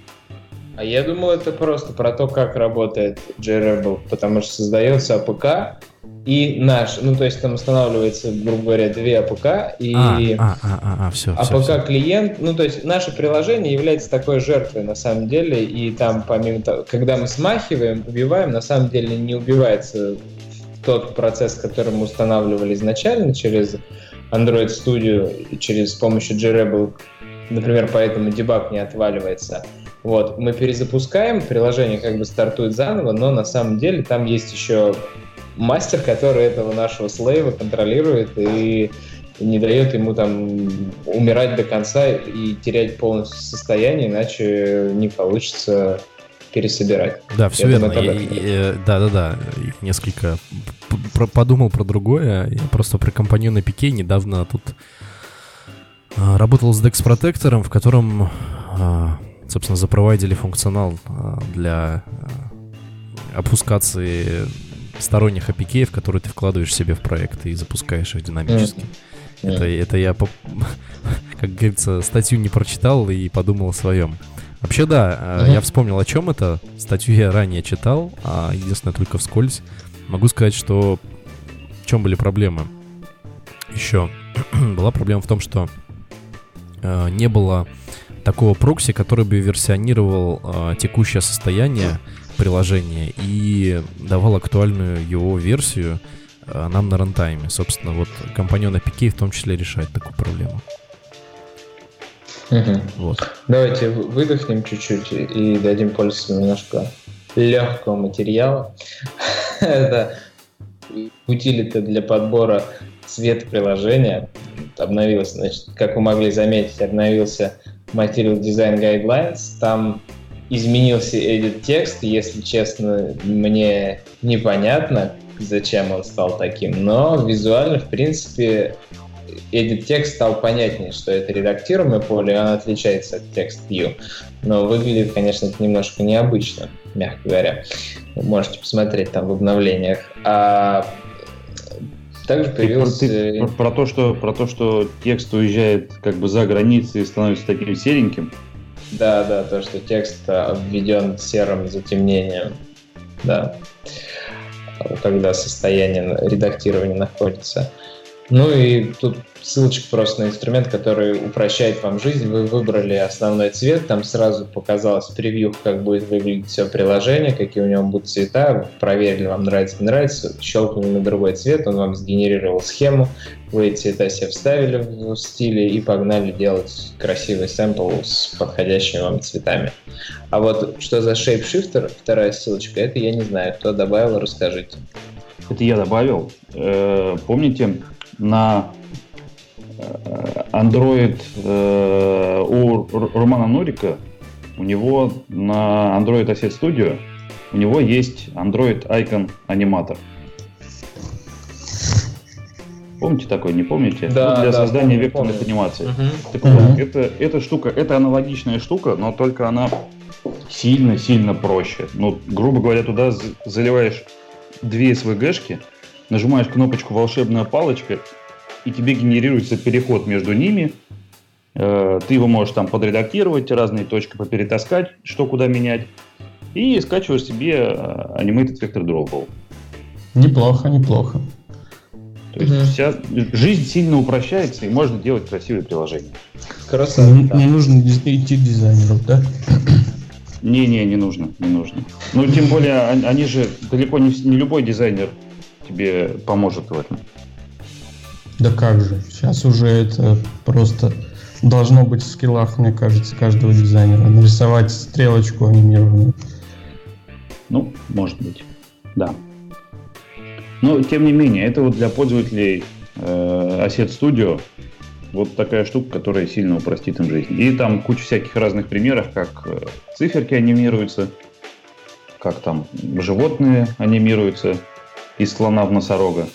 А я думаю, это просто про то, как работает JRebel, потому что создается APK, и наш, ну то есть там устанавливается, грубо говоря, две APK и а, а, а, а, а, все, APK все, клиент, ну то есть наше приложение является такой жертвой на самом деле, и там помимо того, когда мы смахиваем, убиваем, на самом деле не убивается тот процесс, который мы устанавливали изначально через Android Studio и через с помощью JRebel, например, поэтому дебаг не отваливается. Вот, мы перезапускаем, приложение как бы стартует заново, но на самом деле там есть еще мастер, который этого нашего слейва контролирует и не дает ему там умирать до конца и терять полностью состояние, иначе не получится пересобирать. Да, все верно. да, да, да. Несколько подумал про другое. Я просто про компанию на пике недавно тут а, работал с Dex Protector, в котором, а, собственно, запроводили функционал для опускации сторонних APK, которые ты вкладываешь себе в проект и запускаешь их динамически. Mm-hmm. Это, это я, как говорится, статью не прочитал и подумал о своем. Вообще, да, mm-hmm. я вспомнил, о чем это. Статью я ранее читал, а единственное, только вскользь. Могу сказать, что в чем были проблемы. Еще была проблема в том, что э, не было такого прокси, который бы версионировал э, текущее состояние приложения и давал актуальную его версию э, нам на рантайме. Собственно, вот компаньон APK в том числе решает такую проблему. Угу. Вот. Давайте выдохнем чуть-чуть и дадим пользователю немножко легкого материала. Это утилита для подбора цвета приложения. Обновился, значит, как вы могли заметить, обновился Material Design Guidelines. Там изменился edit текст, если честно, мне непонятно, зачем он стал таким, но визуально, в принципе, edit текст стал понятнее, что это редактируемое поле, и оно отличается от текст view. Но выглядит, конечно, это немножко необычно, мягко говоря. Вы можете посмотреть там в обновлениях. А также появился... Ты, ты, про, про, то, что, про то, что текст уезжает как бы за границы и становится таким сереньким, да, да, то, что текст обведен серым затемнением. Да. Когда состояние редактирования находится. Ну и тут ссылочка просто на инструмент, который упрощает вам жизнь. Вы выбрали основной цвет, там сразу показалось превью, как будет выглядеть все приложение, какие у него будут цвета. Проверили, вам нравится, не нравится, щелкнули на другой цвет, он вам сгенерировал схему, вы эти цвета себе вставили в стиле и погнали делать красивый сэмпл с подходящими вам цветами. А вот что за shapeshifter, вторая ссылочка, это я не знаю. Кто добавил, расскажите. Это я добавил. Э, помните, на Android э, у Романа Нурика, у него на Android Asset Studio, у него есть Android Icon аниматор. Помните такой, не помните? Да, ну, для да, создания помню, векторных помню. анимаций. Мгм. Так вот, это, эта штука, это аналогичная штука, но только она сильно-сильно проще. Ну, грубо говоря, туда заливаешь две SVG-шки, нажимаешь кнопочку «Волшебная палочка», и тебе генерируется переход между ними. Э, Ты его можешь там подредактировать, разные точки поперетаскать, что куда менять. И скачиваешь себе Animated Vector Drawable. Неплохо, неплохо. То есть Мгм. вся жизнь сильно упрощается, и можно делать красивые приложения. Красота. Не, не нужно идти к дизайнеру, да? Не-не, не нужно, не нужно. Ну, тем более, он- они же далеко не, не любой дизайнер тебе поможет в этом. Да как же. Сейчас уже это просто должно быть в скиллах, мне кажется, каждого дизайнера. Нарисовать стрелочку анимированную. Ну, может быть, да. Но, тем не менее, это вот для пользователей э, Asset Studio вот такая штука, которая сильно упростит им жизнь. И там куча всяких разных примеров, как э, циферки анимируются, как там животные анимируются из слона в носорога.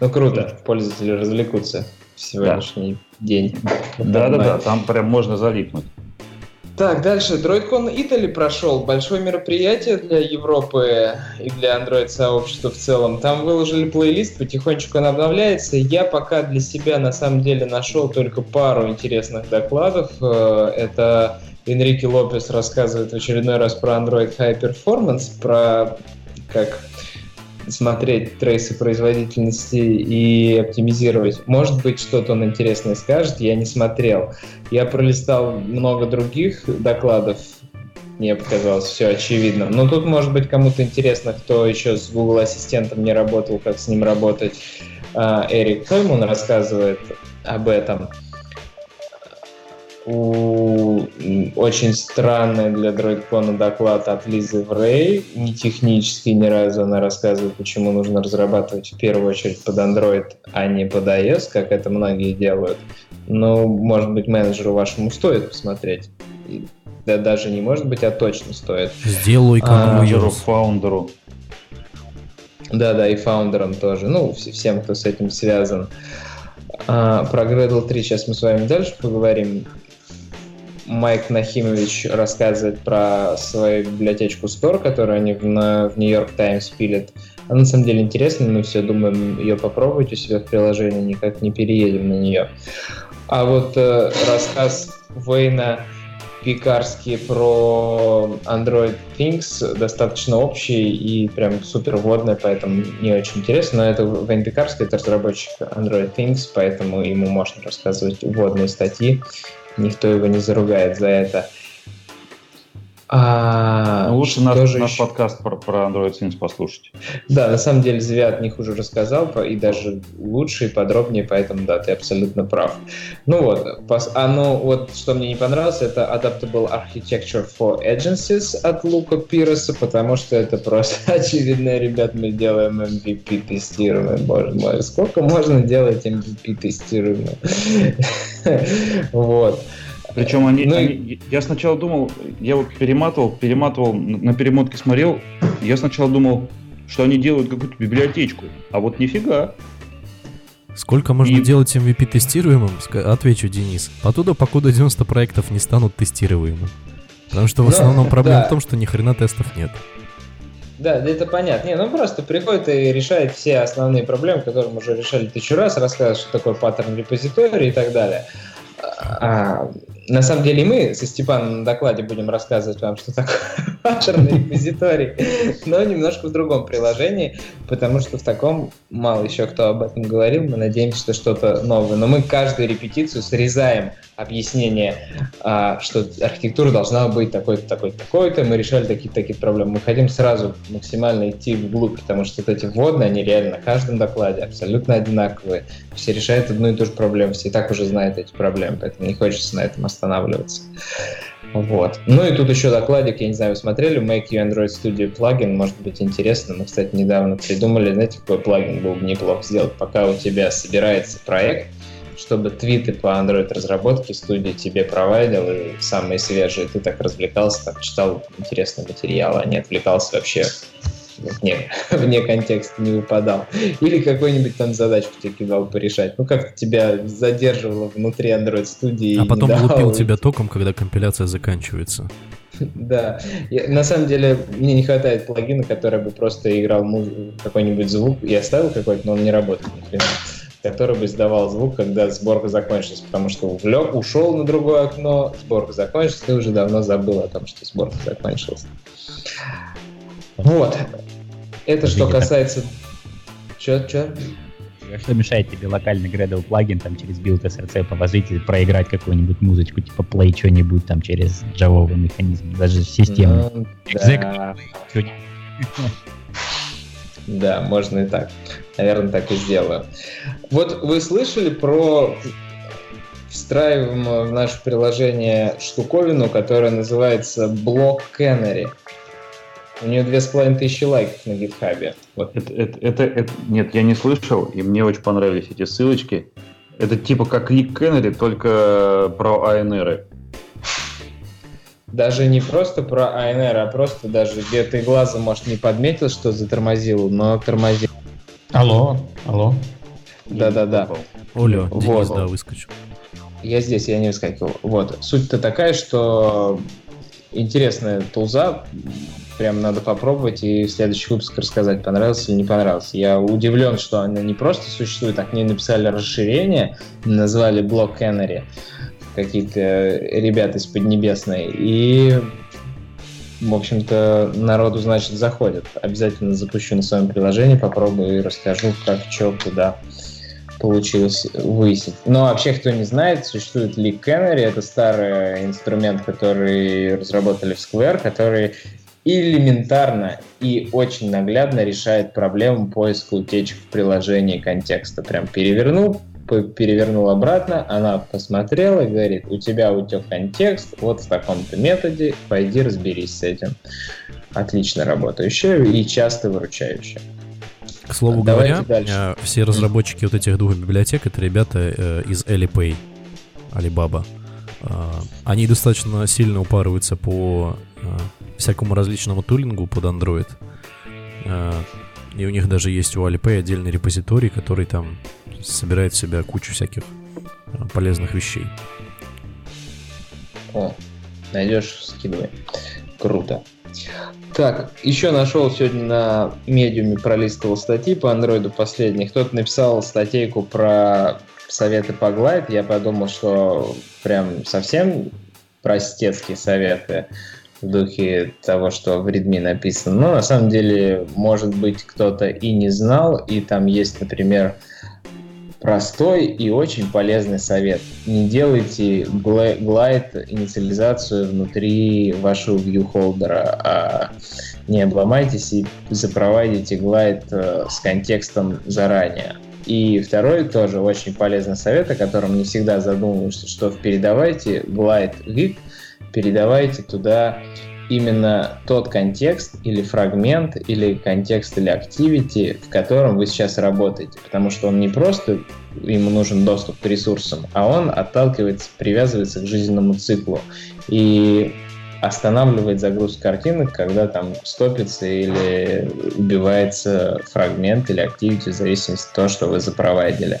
Ну круто, пользователи развлекутся в сегодняшний день. Да-да-да, там прям можно залипнуть. Так, дальше. DroidCon Italy прошел. Большое мероприятие для Европы и для Android-сообщества в целом. Там выложили плейлист, потихонечку он обновляется. Я пока для себя на самом деле нашел только пару интересных докладов. Э, Это Энрике Лопес рассказывает в очередной раз про Android High Performance, про как смотреть трейсы производительности и оптимизировать. Может быть, что-то он интересное скажет, я не смотрел. Я пролистал много других докладов, мне показалось все очевидно. Но тут, может быть, кому-то интересно, кто еще с Google Ассистентом не работал, как с ним работать. А, Эрик Тойман рассказывает об этом. Очень странный для DroidCon доклад от Лизы Врей, не технический ни разу. Она рассказывает, почему нужно разрабатывать в первую очередь под Android, а не под iOS, как это многие делают. Ну, может быть, менеджеру вашему стоит посмотреть. Да даже не может быть, а точно стоит. Сделай А, iOS. фаундеру. Да-да, и фаундерам тоже. Ну, вс- всем, кто с этим связан. А, про Gradle 3 сейчас мы с вами дальше поговорим. Майк Нахимович рассказывает про свою библиотечку Store, которую они в, на- в Нью-Йорк Таймс пилят. Она на самом деле интересная, мы все думаем ее попробовать у себя в приложении, никак не переедем на нее. А вот э, рассказ Вейна Пикарский про Android Things достаточно общий и прям супер вводный, поэтому не очень интересно. Но это Вейн Пикарский, это разработчик Android Things, поэтому ему можно рассказывать вводные статьи. Никто его не заругает за это. А, лучше наш, наш еще? подкаст про, про Android Things послушать. Да, на самом деле Звят не хуже рассказал, по- и даже лучше и подробнее, поэтому да, ты абсолютно прав. Ну вот, пос- а ну вот, что мне не понравилось, это Adaptable Architecture for Agencies от Лука Пироса, потому что это просто очевидно, ребят, мы делаем MVP тестируемое, боже мой, сколько можно делать MVP тестируемое? Вот. Причем они, Ну они- я сначала думал, я вот перематывал, перематывал, на перемотке смотрел, я сначала думал, что они делают какую-то библиотечку, а вот нифига. Сколько можно И- делать MVP тестируемым? Отвечу, Денис. Оттуда, покуда 90 проектов не станут тестируемыми. Потому что в основном проблема да. в том, что ни хрена тестов нет. Да, да, это понятно. Не, ну просто приходит и решает все основные проблемы, которые мы уже решали тысячу раз, рассказывает, что такое паттерн репозиторий и так далее. А, на самом деле мы со Степаном на докладе будем рассказывать вам, что такое паттерн репозиторий, но немножко в другом приложении, потому что в таком мало еще кто об этом говорил, мы надеемся, что что-то новое. Но мы каждую репетицию срезаем объяснение, а, что архитектура должна быть такой-то, такой-то, такой-то, мы решали такие-то, такие проблемы. Мы хотим сразу максимально идти вглубь, потому что вот эти вводные, они реально на каждом докладе абсолютно одинаковые. Все решают одну и ту же проблему, все и так уже знают эти проблемы, поэтому не хочется на этом останавливаться. Вот. Ну и тут еще докладик, я не знаю, вы смотрели, Make You Android Studio плагин, может быть интересно. Мы, кстати, недавно придумали, знаете, какой плагин был бы неплохо сделать, пока у тебя собирается проект, чтобы твиты по Android разработке студия тебе провайдил и самые свежие. Ты так развлекался, так читал интересные материалы, а не отвлекался вообще вне, вне контекста не выпадал. Или какую-нибудь там задачку тебе кидал порешать. Ну, как тебя задерживало внутри Android студии. А потом лупил тебя током, когда компиляция заканчивается. Да. Я, на самом деле, мне не хватает плагина, который бы просто играл какой-нибудь звук. Я оставил какой-то, но он не работает ни хрена который бы издавал звук, когда сборка закончилась, потому что увлек, ушел на другое окно, сборка закончилась, ты уже давно забыл о том, что сборка закончилась. Вот. Это что касается... Че, че? Что мешает тебе локальный Gradle plugin там через buildSrc положить и проиграть какую-нибудь музычку, типа play что-нибудь там через Java вый механизм, даже систему. Ну, да. да, можно и так. Наверное, так и сделаю. Вот вы слышали про встраиваемую в наше приложение штуковину, которая называется Block Canary. У нее две с половиной тысячи лайков на гитхабе. Вот. Это, это, это, это, нет, я не слышал, и мне очень понравились эти ссылочки. Это типа как Лик Кеннеди, только про АНР. Даже не просто про АНР, а просто даже где ты глазом, может, не подметил, что затормозил, но тормозил. Алло, алло. Да-да-да. Оля, вот. да, выскочил. Я здесь, я не выскакивал. Вот. Суть-то такая, что интересная тулза, прям надо попробовать и в следующий выпуск рассказать, понравился или не понравился. Я удивлен, что она не просто существует, а к ней написали расширение, назвали Block Canary, какие-то ребята из Поднебесной, и в общем-то, народу, значит, заходит. Обязательно запущу на своем приложении, попробую и расскажу, как, что, куда получилось выяснить. Но вообще, кто не знает, существует Leak Canary. Это старый инструмент, который разработали в Square, который элементарно и очень наглядно решает проблему поиска утечек в приложении контекста. Прям перевернул, перевернул обратно, она посмотрела и говорит, у тебя утек контекст, вот в таком-то методе, пойди разберись с этим. Отлично работающая и часто выручающая. К слову Давайте говоря, дальше. Э, все разработчики вот этих двух библиотек это ребята э, из Alipay, Alibaba. Э, они достаточно сильно упарываются по всякому различному тулингу под Android. И у них даже есть у Alipay отдельный репозиторий, который там собирает в себя кучу всяких полезных вещей. О, найдешь, скидывай. Круто. Так, еще нашел сегодня на медиуме пролистывал статьи по андроиду последних. Кто-то написал статейку про советы по Glide. Я подумал, что прям совсем простецкие советы в духе того, что в Redmi написано. Но на самом деле, может быть, кто-то и не знал, и там есть, например, простой и очень полезный совет. Не делайте глайд инициализацию внутри вашего viewholder, а не обломайтесь и запровадите глайд э, с контекстом заранее. И второй тоже очень полезный совет, о котором не всегда задумываешься, что передавайте глайд git, передавайте туда именно тот контекст или фрагмент, или контекст или activity, в котором вы сейчас работаете. Потому что он не просто ему нужен доступ к ресурсам, а он отталкивается, привязывается к жизненному циклу. И останавливает загрузку картинок, когда там стопится или убивается фрагмент или activity в зависимости от того, что вы запровадили.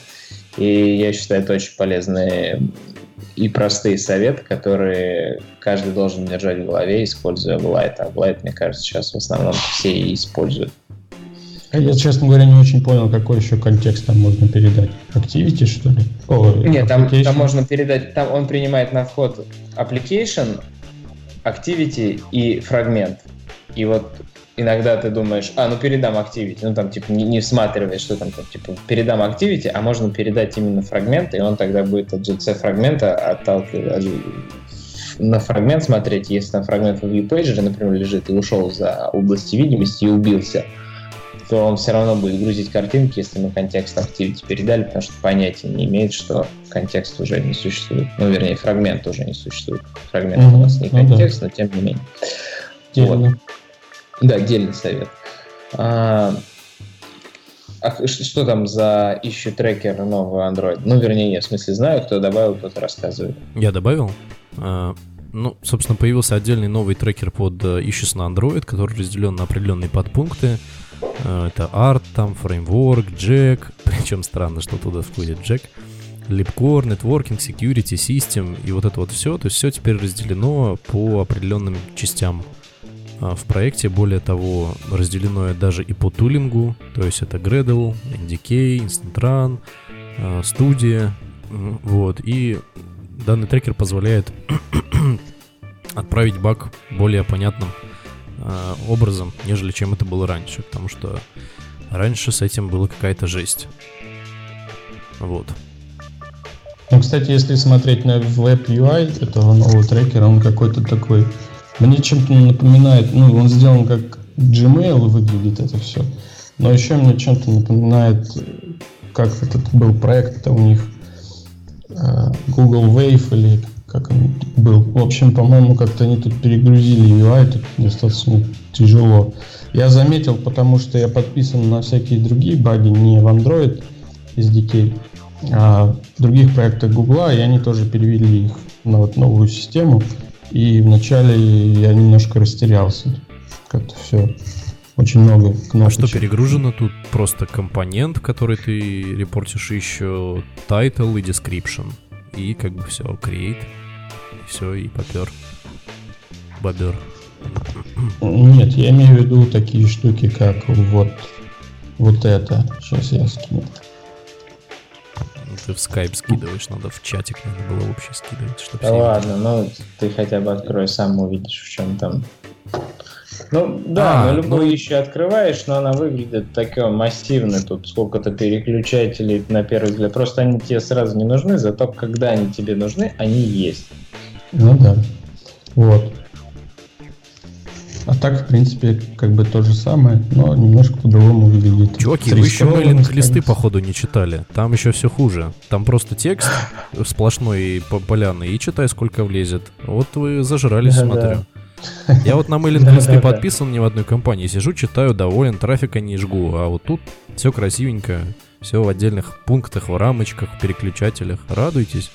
И я считаю, это очень полезные и простые советы, которые каждый должен держать в голове, используя Glide. А Glide, мне кажется, сейчас в основном все и используют. А я, честно говоря, не очень понял, какой еще контекст там можно передать. Activity, что ли? О, Нет, там, там можно передать, там он принимает на вход application, activity и фрагмент. И вот иногда ты думаешь, а, ну передам Activity, ну там типа не, не всматриваешь, что там, там типа передам Activity, а можно передать именно фрагмент, и он тогда будет от GC фрагмента отталкивать на фрагмент смотреть, если там фрагмент в viewpage, например, лежит и ушел за области видимости и убился, то он все равно будет грузить картинки, если мы контекст Activity передали, потому что понятия не имеет, что контекст уже не существует. Ну, вернее, фрагмент уже не существует. Фрагмент mm-hmm. у нас не ну, контекст, да. но тем не менее. Вот. Да, отдельный совет. А, А что там за ищу трекер нового Android? Ну, вернее, в смысле, знаю, кто добавил, кто-то рассказывает. Я добавил. А, ну, собственно, появился отдельный новый трекер под Issues на Android, который разделен на определенные подпункты. А, это Art, там, фреймворк, Jack. Причем странно, что туда входит Jack. Lipcore, Networking, Security, System и вот это вот все. То есть все теперь разделено по определенным частям в проекте. Более того, разделено даже и по тулингу. То есть это Gradle, NDK, Instant Run, Studio. Вот. И данный трекер позволяет отправить баг более понятным э, образом, нежели чем это было раньше, потому что раньше с этим была какая-то жесть. Вот. Ну, кстати, если смотреть на Web UI этого нового трекера, он какой-то такой... Мне чем-то напоминает... Ну, он сделан как Gmail выглядит это все. Но еще мне чем-то напоминает, как этот был проект у них Э, Google Wave или как он был. В общем, по-моему, как-то они тут перегрузили UI, тут достаточно тяжело. Я заметил, потому что я подписан на всякие другие баги, не в Android SDK, а в других проектах Google, и они тоже перевели их на вот новую систему. И вначале я немножко растерялся. Как-то все очень много кнопочек. А что перегружено тут? Просто компонент, который ты репортишь, еще title и description. И как бы все, create. И все, и попер. Бобер. Нет, я имею в виду такие штуки, как вот, вот это. Сейчас я скину. Ты в скайп скидываешь, надо в чатик, надо было общий скидывать. Чтобы да ладно, ну ты хотя бы открой сам, увидишь, в чем там ну да, а, на любую ну... еще открываешь, но она выглядит такой массивной. Тут сколько-то переключателей на первый взгляд. Просто они тебе сразу не нужны, зато когда они тебе нужны, они есть. Ну да. Вот. А так, в принципе, как бы то же самое, но немножко по-другому выглядит. Чуваки, вы еще мейлинг листы, походу, не читали. Там еще все хуже. Там просто текст сплошной и поляный, и читай, сколько влезет. Вот вы зажрались, смотрю. Я вот на мейлинг-листы подписан ни в одной компании. Сижу, читаю, доволен, трафика не жгу. А вот тут все красивенько, все в отдельных пунктах, в рамочках, в переключателях. Радуйтесь.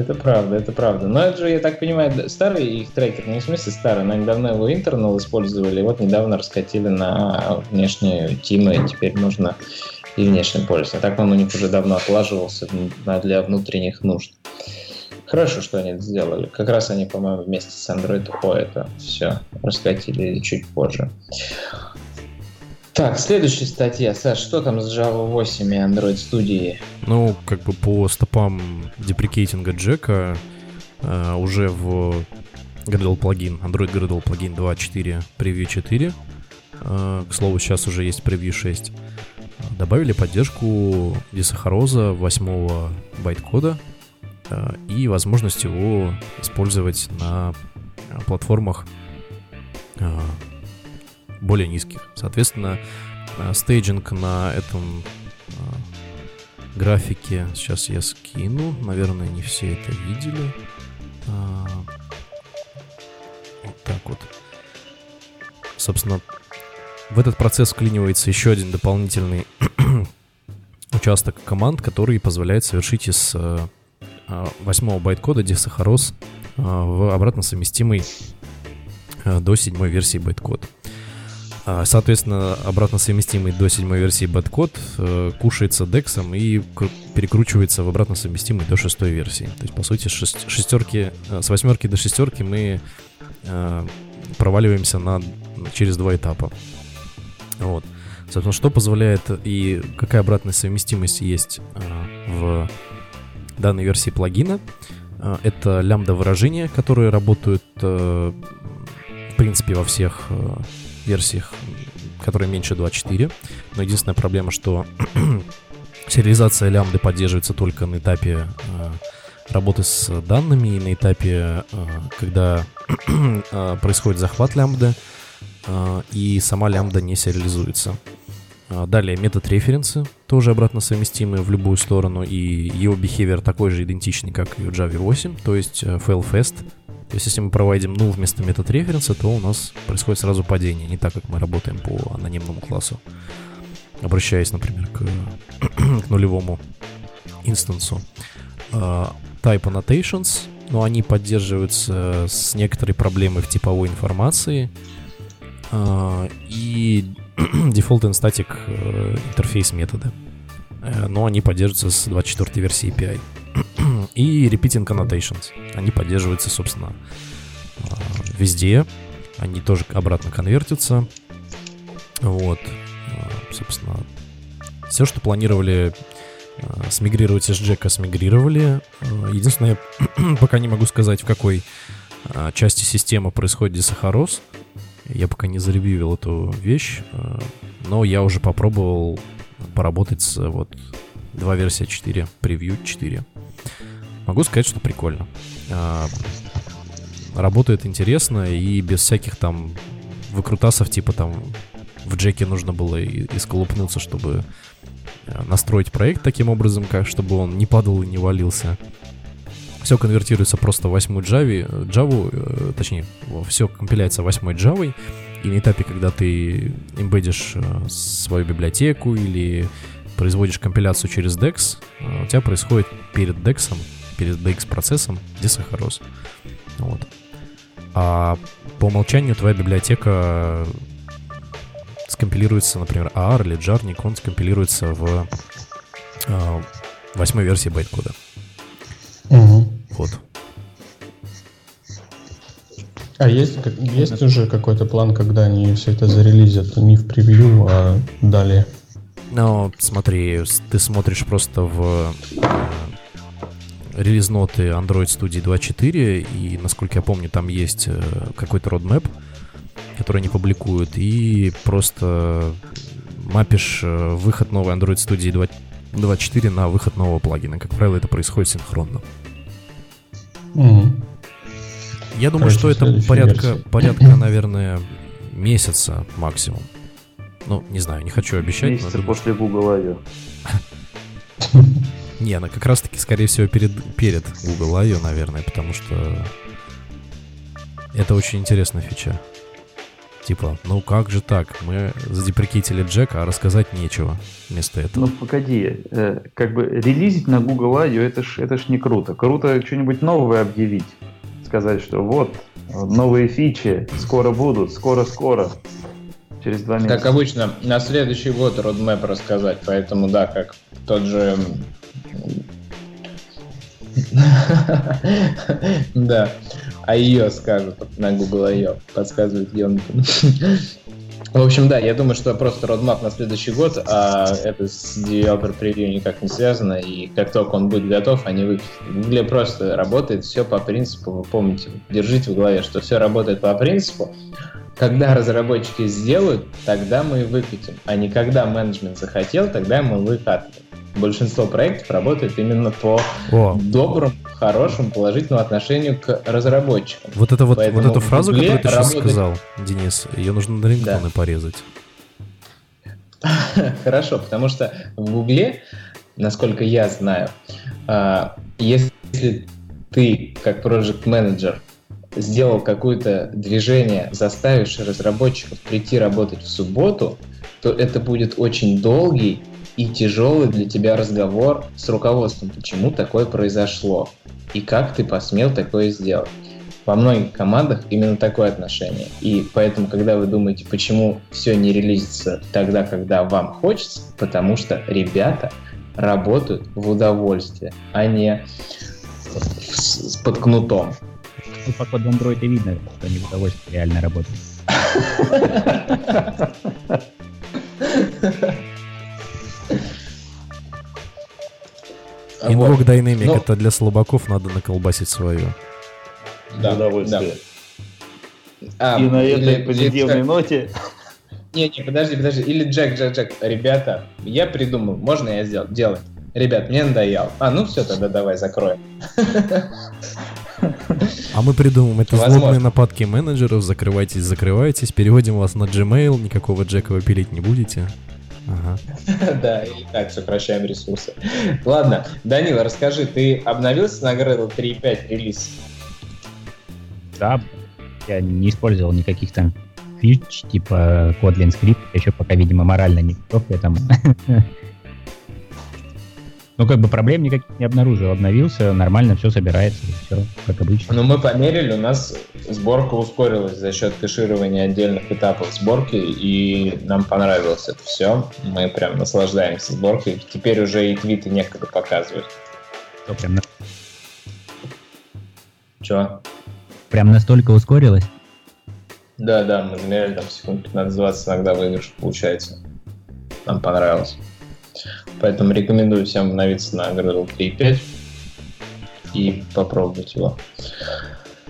Это правда, это правда. Но это же, я так понимаю, старый их трекер, не в смысле старый, но они давно его интернал использовали, вот недавно раскатили на внешнюю тиму, и теперь можно и внешне пользоваться. А так он у них уже давно отлаживался для внутренних нужд. Хорошо, что они это сделали. Как раз они, по-моему, вместе с Android О это все раскатили чуть позже. Так, следующая статья. Саш, что там с Java 8 и Android Studio? Ну, как бы по стопам деприкейтинга Джека э, уже в Gradle плагин, Android Gradle плагин 2.4, Preview 4. Э, к слову, сейчас уже есть Preview 6. Добавили поддержку дисахароза 8 байткода Э, и возможность его использовать на платформах более низких. Соответственно, стейджинг на этом графике сейчас я скину. Наверное, не все это видели. Вот так вот. Собственно, в этот процесс вклинивается еще один дополнительный участок команд, который позволяет совершить из 8 байткода десахароз а, в обратно совместимый а, до 7 версии байткод. А, соответственно, обратно совместимый до 7 версии байткод э, кушается дексом и перекручивается в обратно совместимый до 6 версии. То есть, по сути, шестерки, э, с восьмерки до шестерки мы э, проваливаемся на, через два этапа. Вот. Собственно, что позволяет и какая обратная совместимость есть в данной версии плагина. Это лямбда выражения, которые работают, в принципе, во всех версиях, которые меньше 2.4. Но единственная проблема, что сериализация лямбды поддерживается только на этапе э, работы с данными и на этапе, когда происходит захват лямбды, и сама лямбда не сериализуется. Далее метод референсы, тоже обратно совместимый в любую сторону, и его behavior такой же идентичный, как и у Java 8, то есть э, fail-fast. То есть если мы проводим null вместо метод референса, то у нас происходит сразу падение, не так, как мы работаем по анонимному классу. обращаясь, например, к, к нулевому инстансу. Э, type annotations, но они поддерживаются с некоторой проблемой в типовой информации. Э, и default and static интерфейс методы. Э, но они поддерживаются с 24 версии API. И repeating annotations. Они поддерживаются, собственно, э, везде. Они тоже обратно конвертятся. Вот. Э, собственно, все, что планировали смигрировать из Джека, смигрировали. Единственное, пока не могу сказать, в какой части системы происходит десахароз. Я пока не заревьювил эту вещь, но я уже попробовал поработать с вот 2 версия 4, превью 4. Могу сказать, что прикольно. А, работает интересно и без всяких там выкрутасов, типа там в джеке нужно было и, и сколупнуться, чтобы э, настроить проект таким образом, как, чтобы он не падал и не валился. Все конвертируется просто в 8 Java, Java, э, точнее, все компиляется 8 Java, и на этапе, когда ты имбедишь э, свою библиотеку или производишь компиляцию через DEX, э, у тебя происходит перед DEX, перед DEX-процессом десахароз. Вот. А по умолчанию твоя библиотека скомпилируется, например, AR или Jarnik, он скомпилируется в э, восьмой версии байткода. Угу. Вот. А есть, есть уже какой-то план, когда они все это зарелизят? Не в превью, а далее? Ну, смотри, ты смотришь просто в э, релиз-ноты Android Studio 2.4, и, насколько я помню, там есть э, какой-то roadmap, который они публикуют, и просто мапишь э, выход новой Android Studio 2.4 на выход нового плагина. Как правило, это происходит синхронно. Угу. Я думаю, Короче, что это порядка, порядка, наверное, месяца максимум. Ну, не знаю, не хочу обещать. Месяца думаю, после Google I.O. Не, она как раз-таки, скорее всего, перед, перед Google I.O., наверное, потому что это очень интересная фича. Типа, ну как же так? Мы задеприкетили Джека, а рассказать нечего вместо этого. Ну погоди, э, как бы релизить на Google I.O. это ж, это ж не круто. Круто что-нибудь новое объявить сказать, что вот, новые фичи скоро будут, скоро-скоро. Через два месяца. Как обычно, на следующий год roadmap рассказать, поэтому да, как тот же... Да, а ее скажут на Google ее, подсказывает Йонатан. В общем, да, я думаю, что просто родмап на следующий год, а это с Developer Preview никак не связано, и как только он будет готов, они выпустят. Гугле просто работает все по принципу, вы помните, держите в голове, что все работает по принципу, когда разработчики сделают, тогда мы и выкатим, а не когда менеджмент захотел, тогда мы выкатываем большинство проектов работает именно по О. доброму, хорошему, положительному отношению к разработчикам. Вот, это вот, вот эту фразу, которую ты сейчас сказал, Денис, ее нужно на рингтоны да. порезать. Хорошо, потому что в Гугле, насколько я знаю, а, если ты как проект менеджер сделал какое-то движение, заставишь разработчиков прийти работать в субботу, то это будет очень долгий и тяжелый для тебя разговор с руководством, почему такое произошло и как ты посмел такое сделать. Во многих командах именно такое отношение. И поэтому, когда вы думаете, почему все не релизится тогда, когда вам хочется, потому что ребята работают в удовольствие, а не с, под кнутом. Ну, по коду Android видно, что они в удовольствие реально работают. Invoke вот. Dynamic Но... это для слабаков, надо наколбасить свою. Да, удовольствие. Да. А, И на или, этой позитивной или, ноте... Не, не, подожди, подожди. Или Джек, Джек, Джек. Ребята, я придумал, можно я сделал? Делай. Ребят, мне надоел. А, ну все, тогда давай закроем. А мы придумаем, это Возможно. злобные нападки менеджеров, закрывайтесь, закрывайтесь, переводим вас на Gmail, никакого Джека вы пилить не будете. Да, и так сокращаем ресурсы. Ладно, Данила, расскажи, ты обновился на Gradle 3.5 релиз? Да, я не использовал никаких там фич, типа Kotlin Script, еще пока, видимо, морально не готов к этому. Ну, как бы проблем никаких не обнаружил. Обновился, нормально все собирается, все как обычно. Но мы померили, у нас сборка ускорилась за счет кэширования отдельных этапов сборки, и нам понравилось это все. Мы прям наслаждаемся сборкой. Теперь уже и твиты некогда показывать. Что, прям, на- Че? прям настолько ускорилось? Да, да, мы замеряли там секунд 15-20, иногда выигрыш получается. Нам понравилось. Поэтому рекомендую всем обновиться на Gradle 3.5 и попробовать его.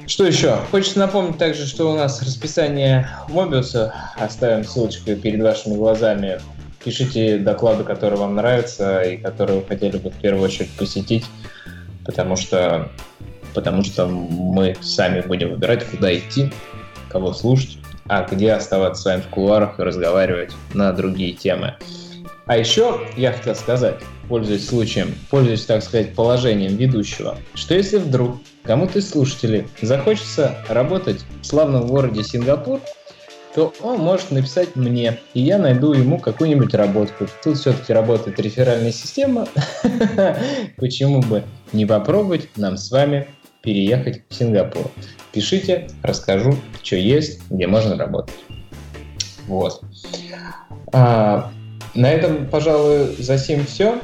Что еще? Хочется напомнить также, что у нас расписание Мобиуса. Оставим ссылочку перед вашими глазами. Пишите доклады, которые вам нравятся и которые вы хотели бы в первую очередь посетить, потому что, потому что мы сами будем выбирать, куда идти, кого слушать, а где оставаться с вами в кулуарах и разговаривать на другие темы. А еще я хотел сказать, пользуясь случаем, пользуясь, так сказать, положением ведущего, что если вдруг кому-то из слушателей захочется работать в славном городе Сингапур, то он может написать мне, и я найду ему какую-нибудь работку. Тут все-таки работает реферальная система. Почему бы не попробовать нам с вами переехать в Сингапур? Пишите, расскажу, что есть, где можно работать. Вот. А, на этом, пожалуй, за сим все.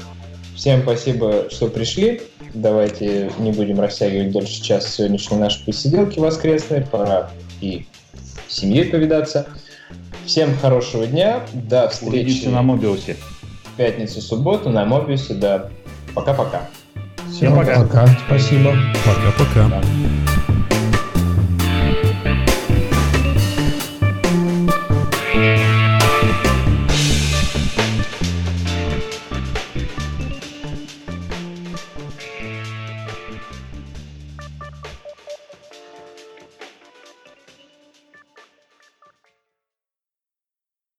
Всем спасибо, что пришли. Давайте не будем растягивать дольше часа сегодняшней нашей посиделки воскресной. Пора и с семьей повидаться. Всем хорошего дня. До встречи Увидимся на Мобиусе. в пятницу, субботу на Мобиусе. Да, пока-пока. Всем пока. Спасибо. Пока-пока.